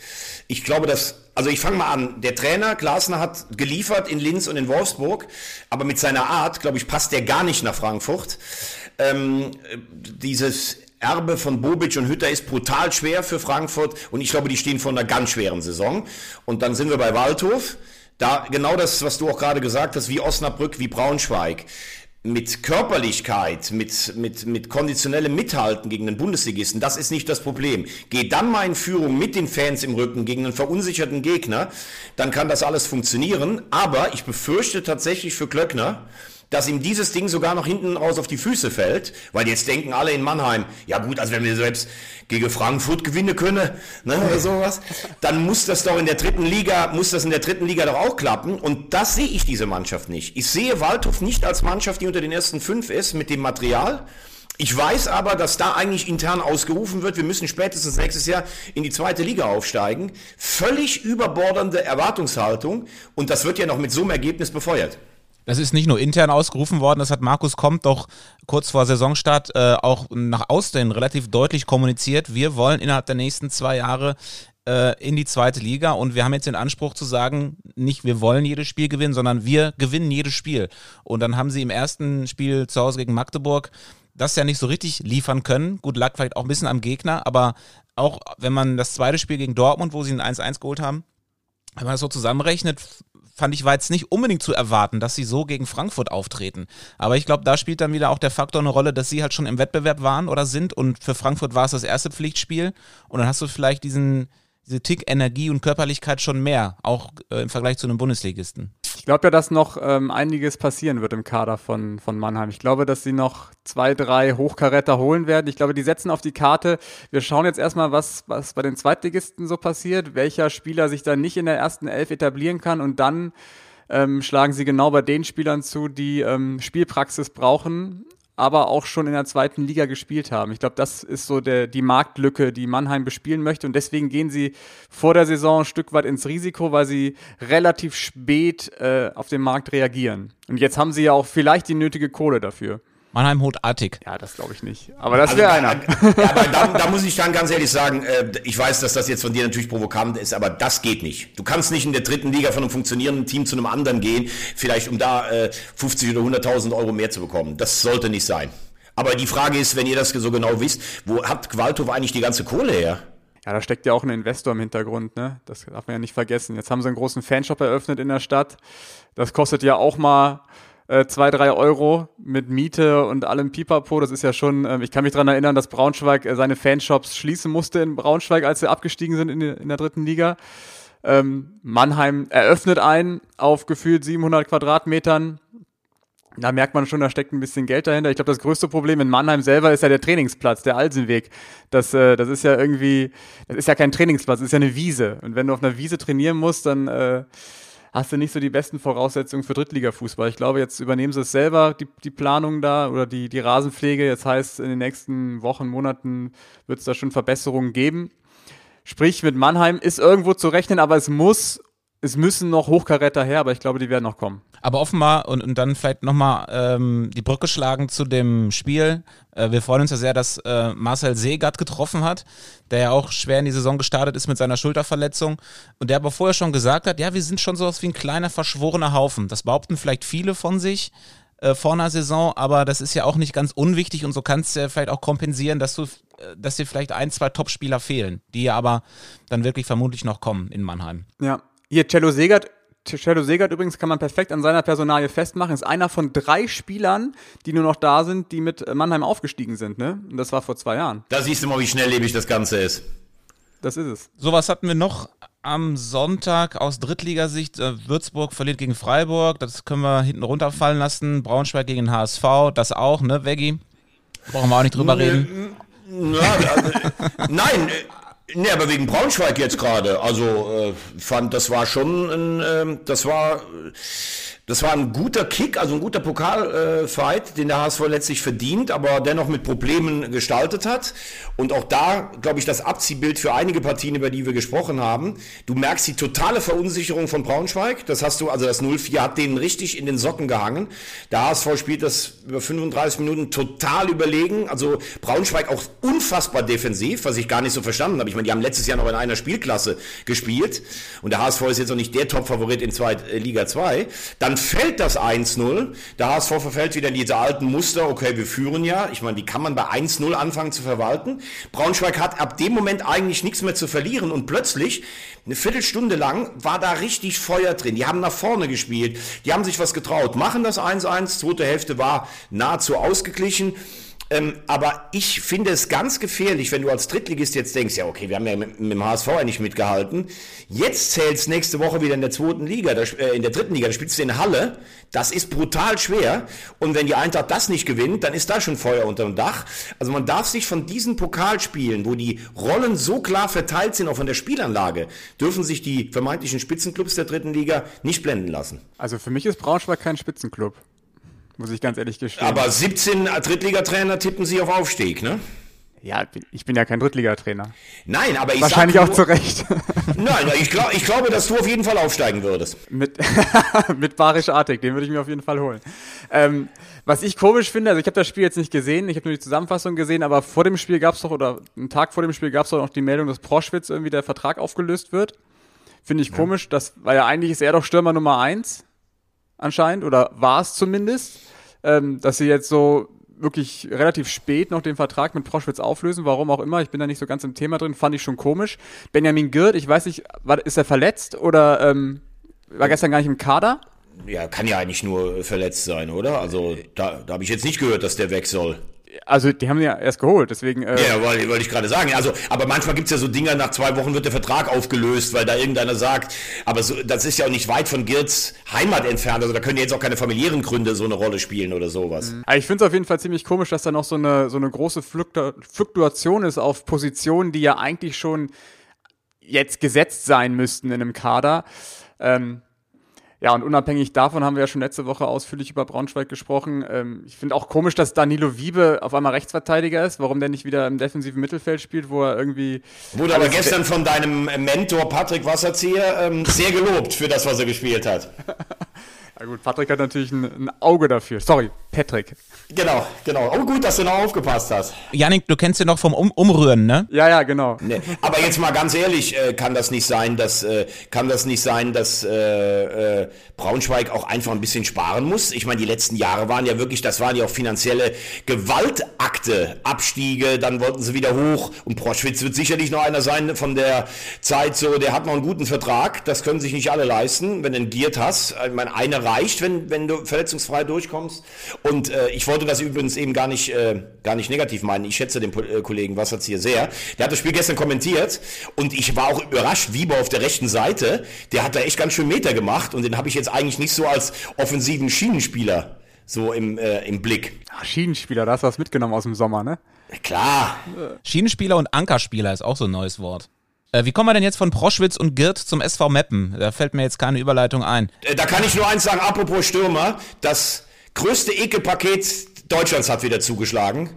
Ich glaube, dass, also ich fange mal an. Der Trainer Glasner hat geliefert in Linz und in Wolfsburg, aber mit seiner Art, glaube ich, passt der gar nicht nach Frankfurt. Ähm, dieses Erbe von Bobic und Hütter ist brutal schwer für Frankfurt und ich glaube, die stehen vor einer ganz schweren Saison. Und dann sind wir bei Waldhof. Da genau das, was du auch gerade gesagt hast, wie Osnabrück, wie Braunschweig mit Körperlichkeit, mit, mit, mit konditionellem Mithalten gegen den Bundesligisten, das ist nicht das Problem. Geh dann mal in Führung mit den Fans im Rücken gegen einen verunsicherten Gegner, dann kann das alles funktionieren. Aber ich befürchte tatsächlich für Klöckner, dass ihm dieses Ding sogar noch hinten raus auf die Füße fällt, weil jetzt denken alle in Mannheim, ja gut, also wenn wir selbst gegen Frankfurt gewinnen können, ne, oder sowas, dann muss das doch in der dritten Liga, muss das in der dritten Liga doch auch klappen und das sehe ich diese Mannschaft nicht. Ich sehe Waldhof nicht als Mannschaft, die unter den ersten fünf ist mit dem Material, ich weiß aber, dass da eigentlich intern ausgerufen wird, wir müssen spätestens nächstes Jahr in die zweite Liga aufsteigen. Völlig überbordernde Erwartungshaltung und das wird ja noch mit so einem Ergebnis befeuert. Das ist nicht nur intern ausgerufen worden, das hat Markus Kommt doch kurz vor Saisonstart äh, auch nach außen relativ deutlich kommuniziert. Wir wollen innerhalb der nächsten zwei Jahre äh, in die zweite Liga und wir haben jetzt den Anspruch zu sagen, nicht wir wollen jedes Spiel gewinnen, sondern wir gewinnen jedes Spiel. Und dann haben sie im ersten Spiel zu Hause gegen Magdeburg das ja nicht so richtig liefern können. Gut, lag vielleicht auch ein bisschen am Gegner, aber auch wenn man das zweite Spiel gegen Dortmund, wo sie ein 1-1 geholt haben, wenn man das so zusammenrechnet, fand ich, war jetzt nicht unbedingt zu erwarten, dass sie so gegen Frankfurt auftreten. Aber ich glaube, da spielt dann wieder auch der Faktor eine Rolle, dass sie halt schon im Wettbewerb waren oder sind und für Frankfurt war es das erste Pflichtspiel und dann hast du vielleicht diesen, diese Tick Energie und Körperlichkeit schon mehr, auch äh, im Vergleich zu einem Bundesligisten. Ich glaube ja, dass noch ähm, einiges passieren wird im Kader von, von Mannheim. Ich glaube, dass sie noch zwei, drei Hochkaräter holen werden. Ich glaube, die setzen auf die Karte. Wir schauen jetzt erstmal, was, was bei den Zweitligisten so passiert, welcher Spieler sich dann nicht in der ersten Elf etablieren kann und dann ähm, schlagen sie genau bei den Spielern zu, die ähm, Spielpraxis brauchen aber auch schon in der zweiten Liga gespielt haben. Ich glaube, das ist so der, die Marktlücke, die Mannheim bespielen möchte. Und deswegen gehen sie vor der Saison ein Stück weit ins Risiko, weil sie relativ spät äh, auf den Markt reagieren. Und jetzt haben sie ja auch vielleicht die nötige Kohle dafür. Mannheim holt Artig. Ja, das glaube ich nicht. Aber das wäre also, einer. Ja, aber da, da, muss ich dann ganz ehrlich sagen, äh, ich weiß, dass das jetzt von dir natürlich provokant ist, aber das geht nicht. Du kannst nicht in der dritten Liga von einem funktionierenden Team zu einem anderen gehen, vielleicht um da äh, 50 oder 100.000 Euro mehr zu bekommen. Das sollte nicht sein. Aber die Frage ist, wenn ihr das so genau wisst, wo hat Qualtov eigentlich die ganze Kohle her? Ja, da steckt ja auch ein Investor im Hintergrund, ne? Das darf man ja nicht vergessen. Jetzt haben sie einen großen Fanshop eröffnet in der Stadt. Das kostet ja auch mal äh, zwei, drei Euro mit Miete und allem Pipapo. Das ist ja schon, äh, ich kann mich daran erinnern, dass Braunschweig äh, seine Fanshops schließen musste in Braunschweig, als sie abgestiegen sind in, die, in der dritten Liga. Ähm, Mannheim eröffnet ein auf gefühlt 700 Quadratmetern. Da merkt man schon, da steckt ein bisschen Geld dahinter. Ich glaube, das größte Problem in Mannheim selber ist ja der Trainingsplatz, der Alsenweg. Das, äh, das ist ja irgendwie, das ist ja kein Trainingsplatz, das ist ja eine Wiese. Und wenn du auf einer Wiese trainieren musst, dann äh, hast du nicht so die besten Voraussetzungen für Drittligafußball. Ich glaube, jetzt übernehmen sie es selber, die, die Planung da oder die, die Rasenpflege. Jetzt heißt, in den nächsten Wochen, Monaten wird es da schon Verbesserungen geben. Sprich, mit Mannheim ist irgendwo zu rechnen, aber es muss es müssen noch Hochkaräter her, aber ich glaube, die werden noch kommen. Aber offenbar und, und dann vielleicht nochmal ähm, die Brücke schlagen zu dem Spiel. Äh, wir freuen uns ja sehr, dass äh, Marcel Seegert getroffen hat, der ja auch schwer in die Saison gestartet ist mit seiner Schulterverletzung und der aber vorher schon gesagt hat, ja, wir sind schon sowas wie ein kleiner verschworener Haufen. Das behaupten vielleicht viele von sich äh, vor einer Saison, aber das ist ja auch nicht ganz unwichtig und so kannst du ja vielleicht auch kompensieren, dass du, äh, dass dir vielleicht ein, zwei Topspieler fehlen, die ja aber dann wirklich vermutlich noch kommen in Mannheim. Ja, hier, Cello Segert, Cello Segert übrigens kann man perfekt an seiner Personalie festmachen. Ist einer von drei Spielern, die nur noch da sind, die mit Mannheim aufgestiegen sind, ne? Und das war vor zwei Jahren. Da siehst du mal, wie schnelllebig das Ganze ist. Das ist es. So, was hatten wir noch am Sonntag aus Drittligasicht? Äh, Würzburg verliert gegen Freiburg. Das können wir hinten runterfallen lassen. Braunschweig gegen HSV. Das auch, ne, Veggie? Brauchen wir auch nicht drüber reden. Ja, also, nein, Nee, aber wegen Braunschweig jetzt gerade. Also äh, fand, das war schon ein, äh, das war das war ein guter Kick, also ein guter Pokalfight, den der HSV letztlich verdient, aber dennoch mit Problemen gestaltet hat. Und auch da, glaube ich, das Abziehbild für einige Partien, über die wir gesprochen haben. Du merkst die totale Verunsicherung von Braunschweig. Das hast du, also das 0-4 hat denen richtig in den Socken gehangen. Der HSV spielt das über 35 Minuten total überlegen. Also Braunschweig auch unfassbar defensiv, was ich gar nicht so verstanden habe. Ich meine, die haben letztes Jahr noch in einer Spielklasse gespielt. Und der HSV ist jetzt noch nicht der Top-Favorit in zwei, Liga 2. Dann fällt das 1-0. Der HSV verfällt wieder in diese alten Muster. Okay, wir führen ja. Ich meine, die kann man bei 1-0 anfangen zu verwalten. Braunschweig hat ab dem Moment eigentlich nichts mehr zu verlieren und plötzlich, eine Viertelstunde lang, war da richtig Feuer drin. Die haben nach vorne gespielt. Die haben sich was getraut. Machen das 1-1. Zweite Hälfte war nahezu ausgeglichen. Ähm, aber ich finde es ganz gefährlich, wenn du als Drittligist jetzt denkst, ja okay, wir haben ja mit, mit dem HSV eigentlich mitgehalten. Jetzt zählt's nächste Woche wieder in der zweiten Liga, da, äh, in der dritten Liga, da spielst du in Halle. Das ist brutal schwer. Und wenn die Eintracht das nicht gewinnt, dann ist da schon Feuer unter dem Dach. Also man darf sich von diesen Pokalspielen, wo die Rollen so klar verteilt sind, auch von der Spielanlage, dürfen sich die vermeintlichen Spitzenclubs der dritten Liga nicht blenden lassen. Also für mich ist Braunschweig kein Spitzenclub muss ich ganz ehrlich gestehen. Aber 17 Drittligatrainer tippen Sie auf Aufstieg, ne? Ja, ich bin ja kein Drittligatrainer. Nein, aber ich Wahrscheinlich auch zu Recht. Nein, ich, glaub, ich glaube, dass du auf jeden Fall aufsteigen würdest. Mit, mit Barisch Artig, den würde ich mir auf jeden Fall holen. Ähm, was ich komisch finde, also ich habe das Spiel jetzt nicht gesehen, ich habe nur die Zusammenfassung gesehen, aber vor dem Spiel gab es doch, oder einen Tag vor dem Spiel gab es doch noch die Meldung, dass Proschwitz irgendwie der Vertrag aufgelöst wird. Finde ich ja. komisch, das, weil ja eigentlich ist er doch Stürmer Nummer eins anscheinend, oder war es zumindest ähm, dass sie jetzt so wirklich relativ spät noch den Vertrag mit Proschwitz auflösen, warum auch immer, ich bin da nicht so ganz im Thema drin, fand ich schon komisch. Benjamin Girt, ich weiß nicht, war, ist er verletzt oder ähm, war gestern gar nicht im Kader? Ja, kann ja eigentlich nur verletzt sein, oder? Also da, da habe ich jetzt nicht gehört, dass der weg soll. Also, die haben ja erst geholt, deswegen. Äh ja, wollte, wollte ich gerade sagen. Also, aber manchmal gibt's ja so Dinger, nach zwei Wochen wird der Vertrag aufgelöst, weil da irgendeiner sagt, aber so, das ist ja auch nicht weit von Girts Heimat entfernt. Also, da können jetzt auch keine familiären Gründe so eine Rolle spielen oder sowas. Mhm. Ich finde es auf jeden Fall ziemlich komisch, dass da noch so eine, so eine große Fluktuation ist auf Positionen, die ja eigentlich schon jetzt gesetzt sein müssten in einem Kader. Ähm, ja, und unabhängig davon haben wir ja schon letzte Woche ausführlich über Braunschweig gesprochen. Ähm, ich finde auch komisch, dass Danilo Wiebe auf einmal Rechtsverteidiger ist. Warum der nicht wieder im defensiven Mittelfeld spielt, wo er irgendwie. Wurde aber gestern von deinem Mentor Patrick Wasserzieher ähm, sehr gelobt für das, was er gespielt hat. Ja gut, Patrick hat natürlich ein, ein, Auge dafür. Sorry, Patrick. Genau, genau. Oh gut, dass du noch aufgepasst hast. Janik, du kennst ihn noch vom um Umrühren, ne? Ja, ja, genau. Nee. Aber jetzt mal ganz ehrlich, äh, kann das nicht sein, dass äh, kann das nicht sein, dass äh, äh, Braunschweig auch einfach ein bisschen sparen muss? Ich meine, die letzten Jahre waren ja wirklich, das waren ja auch finanzielle Gewaltakte, Abstiege, dann wollten sie wieder hoch und Proschwitz wird sicherlich noch einer sein von der Zeit so, der hat noch einen guten Vertrag, das können sich nicht alle leisten, wenn du einen Giert hast. Ich meine, eine reicht, wenn, wenn du verletzungsfrei durchkommst. Und äh, ich wollte das übrigens eben gar nicht, äh, gar nicht negativ meinen. Ich schätze den äh, Kollegen Wasserz hier sehr. Der hat das Spiel gestern kommentiert und ich war auch überrascht, Wieber auf der rechten Seite, der hat da echt ganz schön Meter gemacht und den habe ich jetzt eigentlich nicht so als offensiven Schienenspieler so im, äh, im Blick. Ach, Schienenspieler, da hast du was mitgenommen aus dem Sommer, ne? Klar. Schienenspieler und Ankerspieler ist auch so ein neues Wort. Äh, wie kommen wir denn jetzt von Proschwitz und Girt zum SV Meppen? Da fällt mir jetzt keine Überleitung ein. Äh, da kann ich nur eins sagen, apropos Stürmer, das größte Ekelpaket Deutschlands hat wieder zugeschlagen.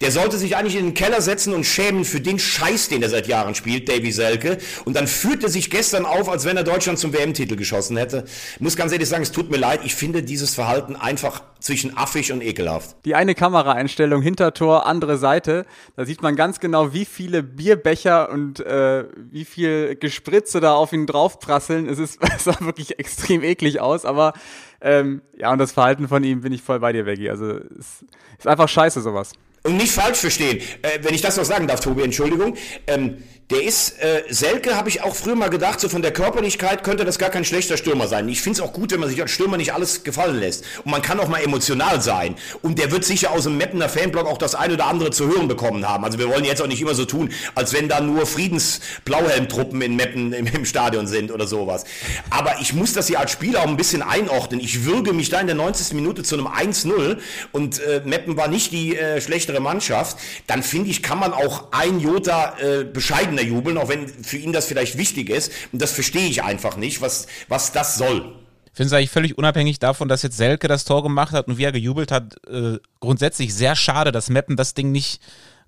Der sollte sich eigentlich in den Keller setzen und schämen für den Scheiß, den er seit Jahren spielt, Davy Selke. Und dann führt er sich gestern auf, als wenn er Deutschland zum WM-Titel geschossen hätte. Ich muss ganz ehrlich sagen, es tut mir leid. Ich finde dieses Verhalten einfach zwischen affig und ekelhaft. Die eine Kameraeinstellung, Hintertor, andere Seite. Da sieht man ganz genau, wie viele Bierbecher und äh, wie viel Gespritze da auf ihn draufprasseln. Es, ist, es sah wirklich extrem eklig aus, aber ähm, ja, und das Verhalten von ihm bin ich voll bei dir, Veggie. Also es ist einfach scheiße, sowas. Und nicht falsch verstehen, äh, wenn ich das noch sagen darf, Tobi, Entschuldigung. Ähm, der ist, äh, Selke habe ich auch früher mal gedacht, so von der Körperlichkeit könnte das gar kein schlechter Stürmer sein. Ich finde es auch gut, wenn man sich als Stürmer nicht alles gefallen lässt. Und man kann auch mal emotional sein. Und der wird sicher aus dem Meppener Fanblog auch das eine oder andere zu hören bekommen haben. Also wir wollen jetzt auch nicht immer so tun, als wenn da nur Friedensblauhelmtruppen in Meppen im, im Stadion sind oder sowas. Aber ich muss das ja als Spieler auch ein bisschen einordnen. Ich würge mich da in der 90. Minute zu einem 1-0 und äh, Meppen war nicht die äh, schlechtere Mannschaft. Dann finde ich, kann man auch ein Jota äh, bescheiden Gegner jubeln, auch wenn für ihn das vielleicht wichtig ist. Und das verstehe ich einfach nicht, was, was das soll. Finde es eigentlich völlig unabhängig davon, dass jetzt Selke das Tor gemacht hat und wie er gejubelt hat, äh, grundsätzlich sehr schade, dass Meppen das Ding nicht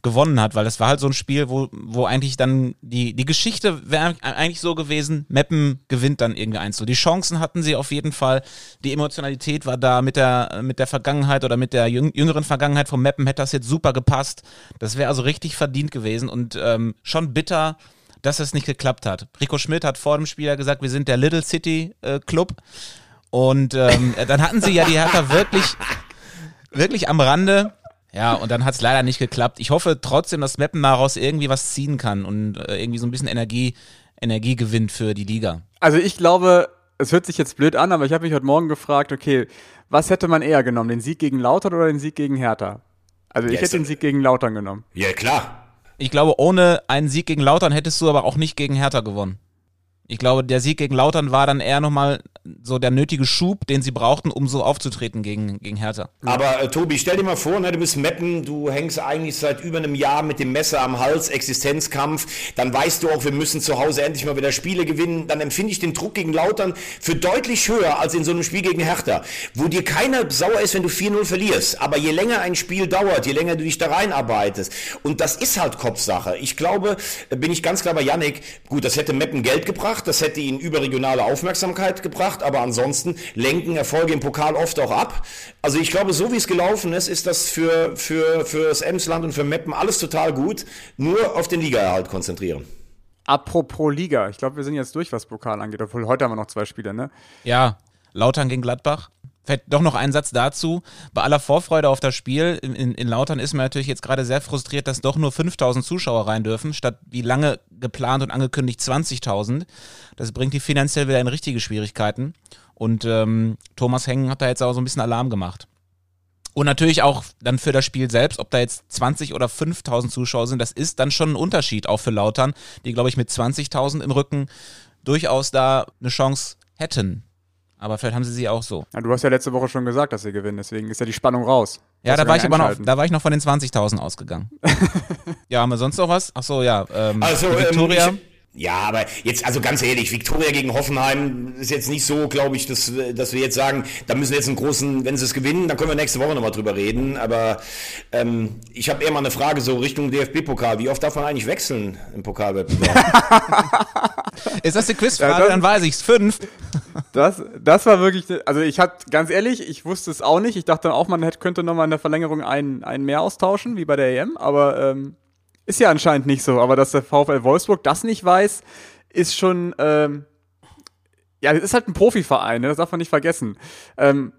gewonnen hat, weil das war halt so ein Spiel, wo, wo eigentlich dann die, die Geschichte wäre eigentlich so gewesen, Meppen gewinnt dann irgendwie eins. So, die Chancen hatten sie auf jeden Fall, die Emotionalität war da mit der, mit der Vergangenheit oder mit der jüngeren Vergangenheit von Meppen hätte das jetzt super gepasst. Das wäre also richtig verdient gewesen und ähm, schon bitter, dass es nicht geklappt hat. Rico Schmidt hat vor dem Spiel ja gesagt, wir sind der Little City äh, Club. Und ähm, dann hatten sie ja die Hertha wirklich, wirklich am Rande. Ja, und dann hat es leider nicht geklappt. Ich hoffe trotzdem, dass Meppen daraus irgendwie was ziehen kann und äh, irgendwie so ein bisschen Energie, Energie gewinnt für die Liga. Also ich glaube, es hört sich jetzt blöd an, aber ich habe mich heute Morgen gefragt, okay, was hätte man eher genommen, den Sieg gegen Lautern oder den Sieg gegen Hertha? Also ich yes. hätte den Sieg gegen Lautern genommen. Ja, klar. Ich glaube, ohne einen Sieg gegen Lautern hättest du aber auch nicht gegen Hertha gewonnen. Ich glaube, der Sieg gegen Lautern war dann eher nochmal so der nötige Schub, den sie brauchten, um so aufzutreten gegen, gegen Hertha. Aber äh, Tobi, stell dir mal vor, ne, du bist Meppen, du hängst eigentlich seit über einem Jahr mit dem Messer am Hals, Existenzkampf, dann weißt du auch, wir müssen zu Hause endlich mal wieder Spiele gewinnen, dann empfinde ich den Druck gegen Lautern für deutlich höher als in so einem Spiel gegen Hertha, wo dir keiner sauer ist, wenn du 4-0 verlierst. Aber je länger ein Spiel dauert, je länger du dich da reinarbeitest, und das ist halt Kopfsache. Ich glaube, bin ich ganz klar bei Yannick, gut, das hätte Meppen Geld gebracht, gebracht, das hätte ihnen überregionale Aufmerksamkeit gebracht, aber ansonsten lenken Erfolge im Pokal oft auch ab. Also ich glaube, so wie es gelaufen ist, ist das für, für, für das Emsland und für Meppen alles total gut. Nur auf den Ligaerhalt konzentrieren. Apropos Liga, ich glaube, wir sind jetzt durch, was Pokal angeht, obwohl heute haben wir noch zwei Spiele, ne? Ja, Lautern gegen Gladbach. Vielleicht doch noch ein Satz dazu. Bei aller Vorfreude auf das Spiel in, in, in Lautern ist man natürlich jetzt gerade sehr frustriert, dass doch nur 5000 Zuschauer rein dürfen, statt wie lange geplant und angekündigt 20.000. Das bringt die finanziell wieder in richtige Schwierigkeiten. Und ähm, Thomas Hengen hat da jetzt auch so ein bisschen Alarm gemacht. Und natürlich auch dann für das Spiel selbst, ob da jetzt 20 oder 5000 Zuschauer sind, das ist dann schon ein Unterschied, auch für Lautern, die, glaube ich, mit 20.000 im Rücken durchaus da eine Chance hätten. Aber vielleicht haben sie sie auch so. Ja, du hast ja letzte Woche schon gesagt, dass sie gewinnen, deswegen ist ja die Spannung raus. Ja, da war ich aber noch, da war ich noch von den 20.000 ausgegangen. ja, haben wir sonst noch was? Ach so, ja. Ähm, also, Victoria. Ähm, ja, aber jetzt, also ganz ehrlich, Viktoria gegen Hoffenheim ist jetzt nicht so, glaube ich, dass, dass wir jetzt sagen, da müssen wir jetzt einen großen, wenn sie es gewinnen, dann können wir nächste Woche nochmal drüber reden. Aber ähm, ich habe eher mal eine Frage so Richtung DFB-Pokal. Wie oft darf man eigentlich wechseln im Pokalwettbewerb? ist das die Quizfrage? Ja, dann weiß ich's. Fünf. Das, das war wirklich, also ich hatte, ganz ehrlich, ich wusste es auch nicht. Ich dachte dann auch, man hätte, könnte nochmal in der Verlängerung einen, einen mehr austauschen, wie bei der EM. Aber ähm, ist ja anscheinend nicht so, aber dass der VfL Wolfsburg das nicht weiß, ist schon, ähm, ja, es ist halt ein Profiverein, ne? das darf man nicht vergessen. Ähm,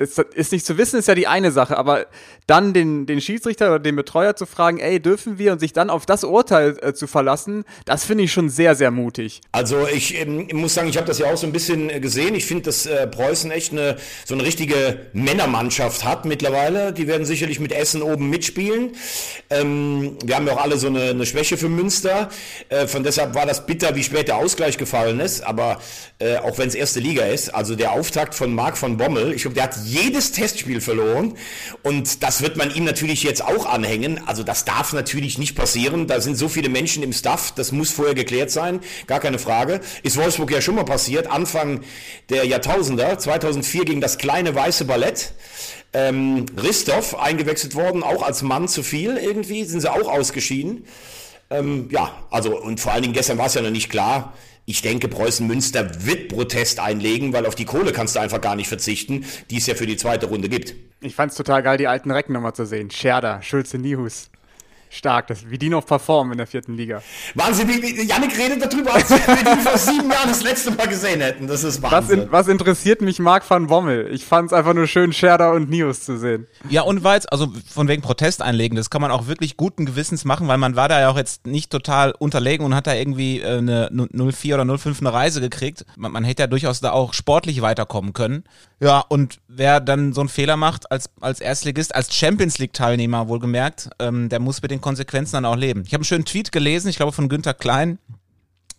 ist, ist nicht zu wissen, ist ja die eine Sache, aber dann den, den Schiedsrichter oder den Betreuer zu fragen, ey, dürfen wir und sich dann auf das Urteil äh, zu verlassen, das finde ich schon sehr, sehr mutig. Also ich, ähm, muss sagen, ich habe das ja auch so ein bisschen äh, gesehen. Ich finde, dass äh, Preußen echt eine, so eine richtige Männermannschaft hat mittlerweile. Die werden sicherlich mit Essen oben mitspielen. Ähm, wir haben ja auch alle so eine, eine Schwäche für Münster. Äh, von deshalb war das bitter, wie spät der Ausgleich gefallen ist. Aber äh, auch wenn es erste Liga ist, also der Auftakt von Marc von Bommel, ich glaube, der hat jedes Testspiel verloren und das wird man ihm natürlich jetzt auch anhängen. Also das darf natürlich nicht passieren. Da sind so viele Menschen im Staff, das muss vorher geklärt sein, gar keine Frage. Ist Wolfsburg ja schon mal passiert, Anfang der Jahrtausender, 2004 gegen das kleine weiße Ballett. Ähm, Ristov eingewechselt worden, auch als Mann zu viel irgendwie, sind sie auch ausgeschieden. Ähm, ja, also und vor allen Dingen gestern war es ja noch nicht klar, ich denke, Preußen Münster wird Protest einlegen, weil auf die Kohle kannst du einfach gar nicht verzichten, die es ja für die zweite Runde gibt. Ich fand's total geil, die alten Recken nochmal zu sehen. Scherder, Schulze Nihus stark, das, wie die noch performen in der vierten Liga. Wahnsinn, wie, wie Janik redet darüber, als wir die vor sieben Jahren das letzte Mal gesehen hätten. Das ist Wahnsinn. Was, in, was interessiert mich Marc van Bommel? Ich fand es einfach nur schön, Scherder und Nius zu sehen. Ja, und weil also von wegen Protest einlegen, das kann man auch wirklich guten Gewissens machen, weil man war da ja auch jetzt nicht total unterlegen und hat da irgendwie äh, eine 04 oder 05 eine Reise gekriegt. Man, man hätte ja durchaus da auch sportlich weiterkommen können. Ja, und wer dann so einen Fehler macht als, als Erstligist, als Champions League-Teilnehmer wohlgemerkt, ähm, der muss mit den Konsequenzen dann auch leben. Ich habe einen schönen Tweet gelesen, ich glaube von Günther Klein,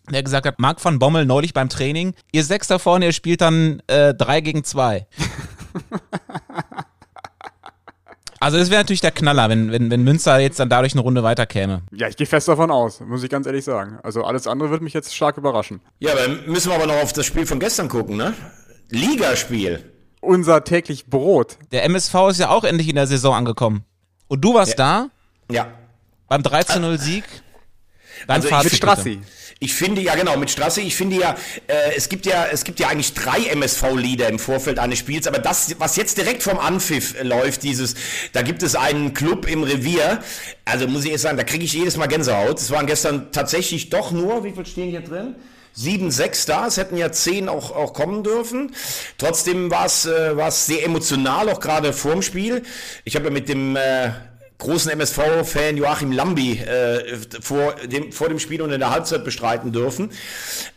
der gesagt hat, Marc van Bommel neulich beim Training, ihr Sechster vorne, ihr spielt dann äh, 3 gegen 2. Also das wäre natürlich der Knaller, wenn, wenn, wenn Münster jetzt dann dadurch eine Runde weiterkäme. Ja, ich gehe fest davon aus, muss ich ganz ehrlich sagen. Also alles andere würde mich jetzt stark überraschen. Ja, dann müssen wir aber noch auf das Spiel von gestern gucken, ne? Ligaspiel unser täglich Brot. Der MSV ist ja auch endlich in der Saison angekommen. Und du warst ja. da? Ja. Beim 13-0-Sieg? Also mit Strassi. Ich finde ja genau mit Strassi. Ich finde ja, äh, es gibt ja, es gibt ja eigentlich drei MSV-Lieder im Vorfeld eines Spiels, aber das, was jetzt direkt vom Anpfiff äh, läuft, dieses, da gibt es einen Club im Revier. Also muss ich jetzt sagen, da kriege ich jedes Mal Gänsehaut. Es waren gestern tatsächlich doch nur, wie viel stehen hier drin? Sieben, sechs da. Es hätten ja zehn auch, auch kommen dürfen. Trotzdem war es äh, sehr emotional, auch gerade vorm Spiel. Ich habe ja mit dem äh, großen MSV-Fan Joachim Lambi äh, vor, dem, vor dem Spiel und in der Halbzeit bestreiten dürfen.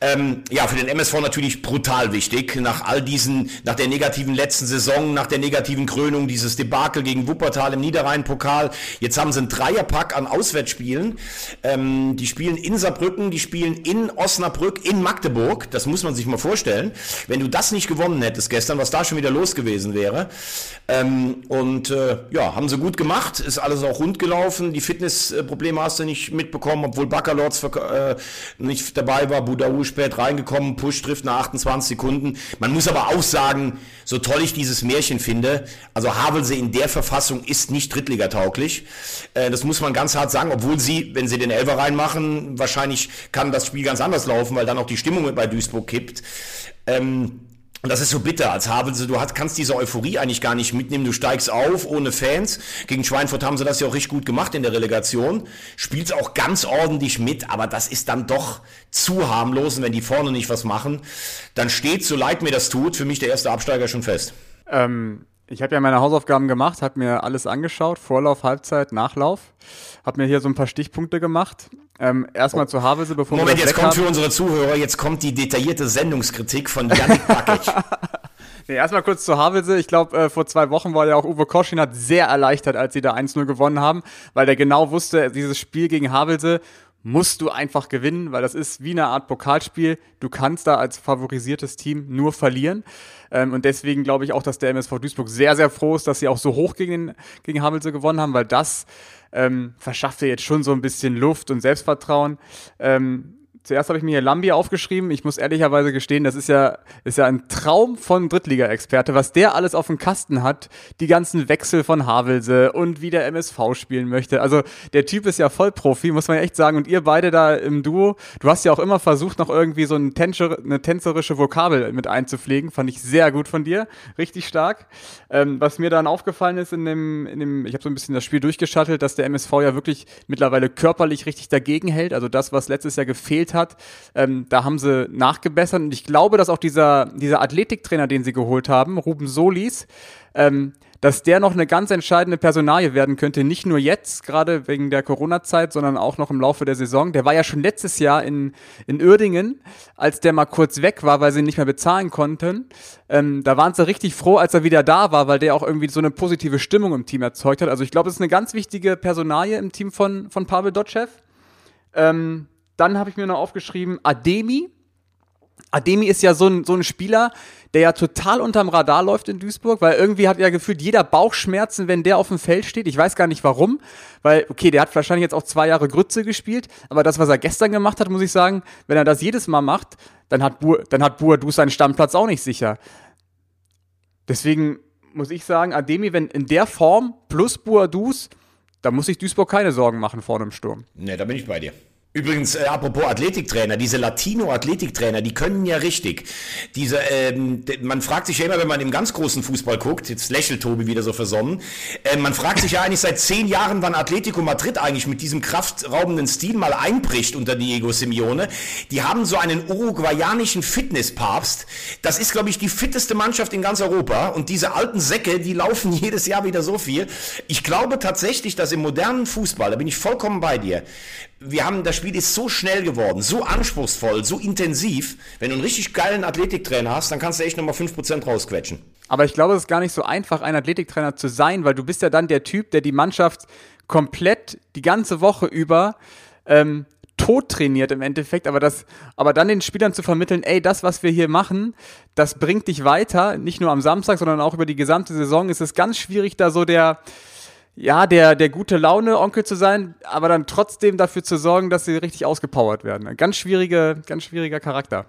Ähm, ja, für den MSV natürlich brutal wichtig. Nach all diesen, nach der negativen letzten Saison, nach der negativen Krönung, dieses Debakel gegen Wuppertal im Niederrhein-Pokal. Jetzt haben sie einen Dreierpack an Auswärtsspielen. Ähm, die spielen in Saarbrücken, die spielen in Osnabrück, in Magdeburg. Das muss man sich mal vorstellen. Wenn du das nicht gewonnen hättest gestern, was da schon wieder los gewesen wäre. Ähm, und äh, ja, haben sie gut gemacht. Ist alles alles auch rund gelaufen. Die Fitnessprobleme hast du nicht mitbekommen, obwohl Baccalords äh, nicht dabei war. Budaou spät reingekommen, Push trifft nach 28 Sekunden. Man muss aber auch sagen, so toll ich dieses Märchen finde, also Havelse in der Verfassung ist nicht Drittligatauglich. Äh, das muss man ganz hart sagen, obwohl sie, wenn sie den Elfer reinmachen, wahrscheinlich kann das Spiel ganz anders laufen, weil dann auch die Stimmung bei Duisburg kippt. Ähm, und das ist so bitter, als Havelse, du hast, kannst diese Euphorie eigentlich gar nicht mitnehmen. Du steigst auf ohne Fans. Gegen Schweinfurt haben sie das ja auch richtig gut gemacht in der Relegation. Spielst auch ganz ordentlich mit, aber das ist dann doch zu harmlos. Und wenn die vorne nicht was machen, dann steht, so leid mir das tut, für mich der erste Absteiger schon fest. Ähm, ich habe ja meine Hausaufgaben gemacht, habe mir alles angeschaut, Vorlauf, Halbzeit, Nachlauf, habe mir hier so ein paar Stichpunkte gemacht. Ähm, erstmal oh. zu Havelse, bevor Moment, wir jetzt kommt haben. für unsere Zuhörer, jetzt kommt die detaillierte Sendungskritik von Janik Bakic. Nee, erstmal kurz zu Havelse. Ich glaube, äh, vor zwei Wochen war ja auch Uwe Koschinat sehr erleichtert, als sie da 1-0 gewonnen haben, weil der genau wusste, dieses Spiel gegen Havelse musst du einfach gewinnen, weil das ist wie eine Art Pokalspiel. Du kannst da als favorisiertes Team nur verlieren. Ähm, und deswegen glaube ich auch, dass der MSV Duisburg sehr, sehr froh ist, dass sie auch so hoch gegen, den, gegen Havelse gewonnen haben, weil das ähm, verschafft dir jetzt schon so ein bisschen Luft und Selbstvertrauen. Ähm, zuerst habe ich mir hier Lambi aufgeschrieben. Ich muss ehrlicherweise gestehen, das ist ja, ist ja ein Traum von Drittliga-Experte, was der alles auf dem Kasten hat. Die ganzen Wechsel von Havelse und wie der MSV spielen möchte. Also der Typ ist ja voll Profi, muss man echt sagen. Und ihr beide da im Duo, du hast ja auch immer versucht, noch irgendwie so ein Tänzer, eine tänzerische Vokabel mit einzupflegen. Fand ich sehr gut von dir. Richtig stark. Ähm, was mir dann aufgefallen ist in dem, in dem ich habe so ein bisschen das Spiel durchgeschattelt, dass der MSV ja wirklich mittlerweile körperlich richtig dagegen hält. Also das, was letztes Jahr gefehlt hat. Ähm, da haben sie nachgebessert und ich glaube, dass auch dieser, dieser Athletiktrainer, den sie geholt haben, Ruben Solis, ähm, dass der noch eine ganz entscheidende Personalie werden könnte, nicht nur jetzt, gerade wegen der Corona-Zeit, sondern auch noch im Laufe der Saison. Der war ja schon letztes Jahr in, in Uerdingen, als der mal kurz weg war, weil sie ihn nicht mehr bezahlen konnten. Ähm, da waren sie richtig froh, als er wieder da war, weil der auch irgendwie so eine positive Stimmung im Team erzeugt hat. Also ich glaube, es ist eine ganz wichtige Personalie im Team von, von Pavel Dotschew. Ähm, dann habe ich mir noch aufgeschrieben, Ademi. Ademi ist ja so ein, so ein Spieler, der ja total unterm Radar läuft in Duisburg, weil irgendwie hat ja gefühlt jeder Bauchschmerzen, wenn der auf dem Feld steht. Ich weiß gar nicht warum, weil, okay, der hat wahrscheinlich jetzt auch zwei Jahre Grütze gespielt, aber das, was er gestern gemacht hat, muss ich sagen, wenn er das jedes Mal macht, dann hat, Bu dann hat Buadus seinen Stammplatz auch nicht sicher. Deswegen muss ich sagen, Ademi, wenn in der Form plus Buadus, da muss sich Duisburg keine Sorgen machen vor einem Sturm. Ne, da bin ich bei dir. Übrigens, äh, apropos Athletiktrainer, diese Latino-Athletiktrainer, die können ja richtig. Diese, ähm, man fragt sich ja immer, wenn man im ganz großen Fußball guckt, jetzt lächelt Tobi wieder so versonnen, äh, man fragt sich ja eigentlich seit zehn Jahren, wann Atletico Madrid eigentlich mit diesem kraftraubenden Stil mal einbricht unter Diego Simeone. Die haben so einen uruguayanischen Fitnesspapst. Das ist, glaube ich, die fitteste Mannschaft in ganz Europa. Und diese alten Säcke, die laufen jedes Jahr wieder so viel. Ich glaube tatsächlich, dass im modernen Fußball, da bin ich vollkommen bei dir, wir haben, das Spiel ist so schnell geworden, so anspruchsvoll, so intensiv. Wenn du einen richtig geilen Athletiktrainer hast, dann kannst du echt nochmal 5% rausquetschen. Aber ich glaube, es ist gar nicht so einfach, ein Athletiktrainer zu sein, weil du bist ja dann der Typ, der die Mannschaft komplett die ganze Woche über ähm, tot trainiert im Endeffekt, aber das, aber dann den Spielern zu vermitteln, ey, das, was wir hier machen, das bringt dich weiter, nicht nur am Samstag, sondern auch über die gesamte Saison, ist es ganz schwierig, da so der, ja, der, der gute Laune-Onkel zu sein, aber dann trotzdem dafür zu sorgen, dass sie richtig ausgepowert werden. Ganz schwierige, ganz schwieriger Charakter.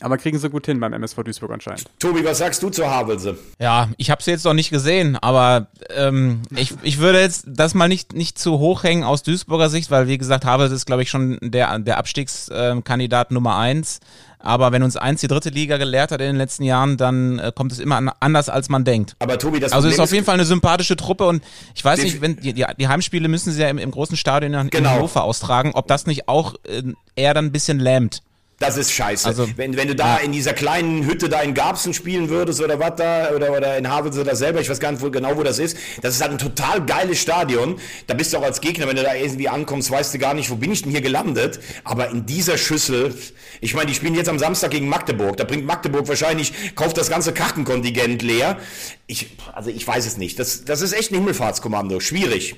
Aber kriegen sie gut hin beim MSV Duisburg anscheinend. Tobi, was sagst du zur Havelse? Ja, ich habe sie jetzt noch nicht gesehen, aber ähm, ich, ich würde jetzt das mal nicht, nicht zu hoch hängen aus Duisburger Sicht, weil wie gesagt, Havelse ist, glaube ich, schon der, der Abstiegskandidat Nummer eins. Aber wenn uns eins die dritte Liga gelehrt hat in den letzten Jahren, dann äh, kommt es immer an, anders, als man denkt. Aber Tobi, das Also es ist auf jeden Fall eine sympathische Truppe und ich weiß nicht, wenn die, die, die Heimspiele müssen sie ja im, im großen Stadion in, Genau. in Hannover austragen, ob das nicht auch äh, eher dann ein bisschen lähmt. Das ist scheiße. Also- wenn, wenn du da in dieser kleinen Hütte da in Garbsen spielen würdest oder was da, oder, oder in Havelse da selber, ich weiß gar nicht wo, genau, wo das ist, das ist halt ein total geiles Stadion. Da bist du auch als Gegner, wenn du da irgendwie ankommst, weißt du gar nicht, wo bin ich denn hier gelandet. Aber in dieser Schüssel, ich meine, die spielen jetzt am Samstag gegen Magdeburg. Da bringt Magdeburg wahrscheinlich, kauft das ganze Kartenkontingent leer. Ich, also ich weiß es nicht. Das, das ist echt ein Himmelfahrtskommando. Schwierig.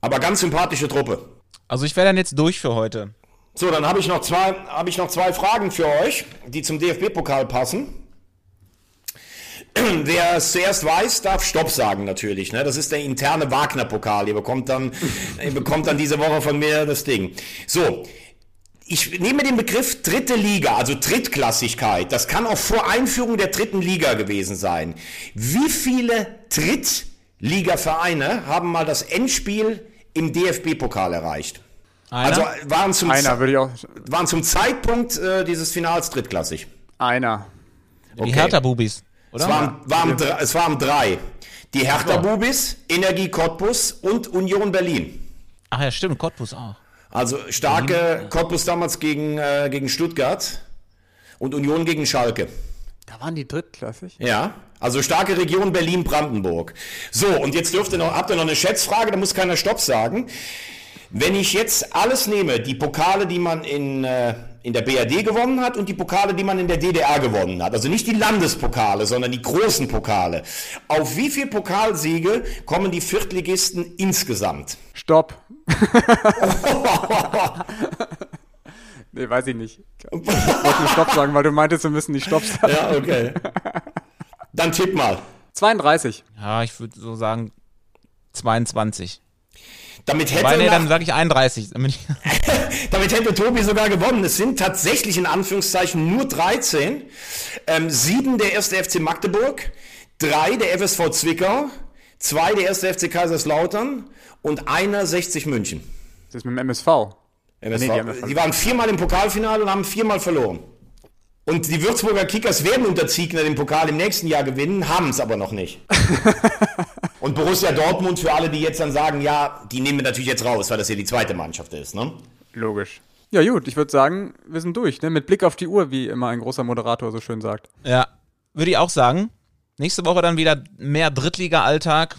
Aber ganz sympathische Truppe. Also ich wäre dann jetzt durch für heute. So, dann habe ich noch zwei, habe ich noch zwei Fragen für euch, die zum DFB-Pokal passen. Wer es zuerst weiß, darf Stopp sagen natürlich. Ne? Das ist der interne Wagner-Pokal. Ihr bekommt dann, ihr bekommt dann diese Woche von mir das Ding. So, ich nehme den Begriff dritte Liga, also Drittklassigkeit. Das kann auch vor Einführung der dritten Liga gewesen sein. Wie viele Drittligavereine haben mal das Endspiel im DFB-Pokal erreicht? Einer? Also waren zum, Einer würde ich auch. waren zum Zeitpunkt äh, dieses Finals drittklassig. Einer. Die okay. Hertha-Bubis, oder? Es waren, waren, es waren drei. Die Hertha Bubis, Energie Cottbus und Union Berlin. Ach ja, stimmt, Cottbus auch. Also starke Cottbus damals gegen, äh, gegen Stuttgart und Union gegen Schalke. Da waren die drittklassig. Ja, also starke Region Berlin-Brandenburg. So, und jetzt dürft ihr noch, habt ihr noch eine Schätzfrage, da muss keiner Stopp sagen. Wenn ich jetzt alles nehme, die Pokale, die man in, äh, in der BRD gewonnen hat und die Pokale, die man in der DDR gewonnen hat. Also nicht die Landespokale, sondern die großen Pokale. Auf wie viele Pokalsiege kommen die Viertligisten insgesamt? Stopp. nee, weiß ich nicht. Ich wollte nur Stopp sagen, weil du meintest, wir müssen nicht Stopp sagen. Ja, okay. Dann tipp mal. 32. Ja, ich würde so sagen 22. Damit hätte, Weil, nee, nach- dann sage ich 31. Damit ich, damit hätte Tobi sogar gewonnen. Es sind tatsächlich in Anführungszeichen nur 13. Ähm, sieben der erste FC Magdeburg, drei der FSV Zwickau, zwei der erste FC Kaiserslautern und einer 60 München. Das ist mit dem MSV. MSV. Nee, die die waren viermal im Pokalfinale und haben viermal verloren. Und die Würzburger Kickers werden unter Ziegner den Pokal im nächsten Jahr gewinnen, haben es aber noch nicht. und Borussia Dortmund, für alle, die jetzt dann sagen, ja, die nehmen wir natürlich jetzt raus, weil das ja die zweite Mannschaft ist. Ne? Logisch. Ja, gut, ich würde sagen, wir sind durch. Ne? Mit Blick auf die Uhr, wie immer ein großer Moderator so schön sagt. ja, würde ich auch sagen. Nächste Woche dann wieder mehr Drittliga-Alltag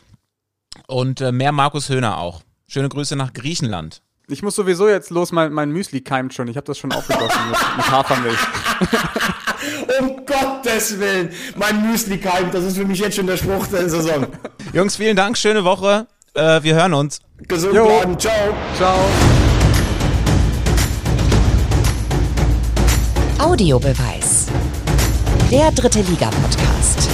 und äh, mehr Markus Höhner auch. Schöne Grüße nach Griechenland. Ich muss sowieso jetzt los, mein, mein Müsli keimt schon. Ich habe das schon aufgegossen mit, mit Hafermilch. Um Gottes Willen, mein Müsli keimt, das ist für mich jetzt schon der Spruch der Saison. Jungs, vielen Dank, schöne Woche. Äh, wir hören uns. Gesund Jo. bleiben, ciao. Ciao. Audiobeweis. Der dritte Liga-Podcast.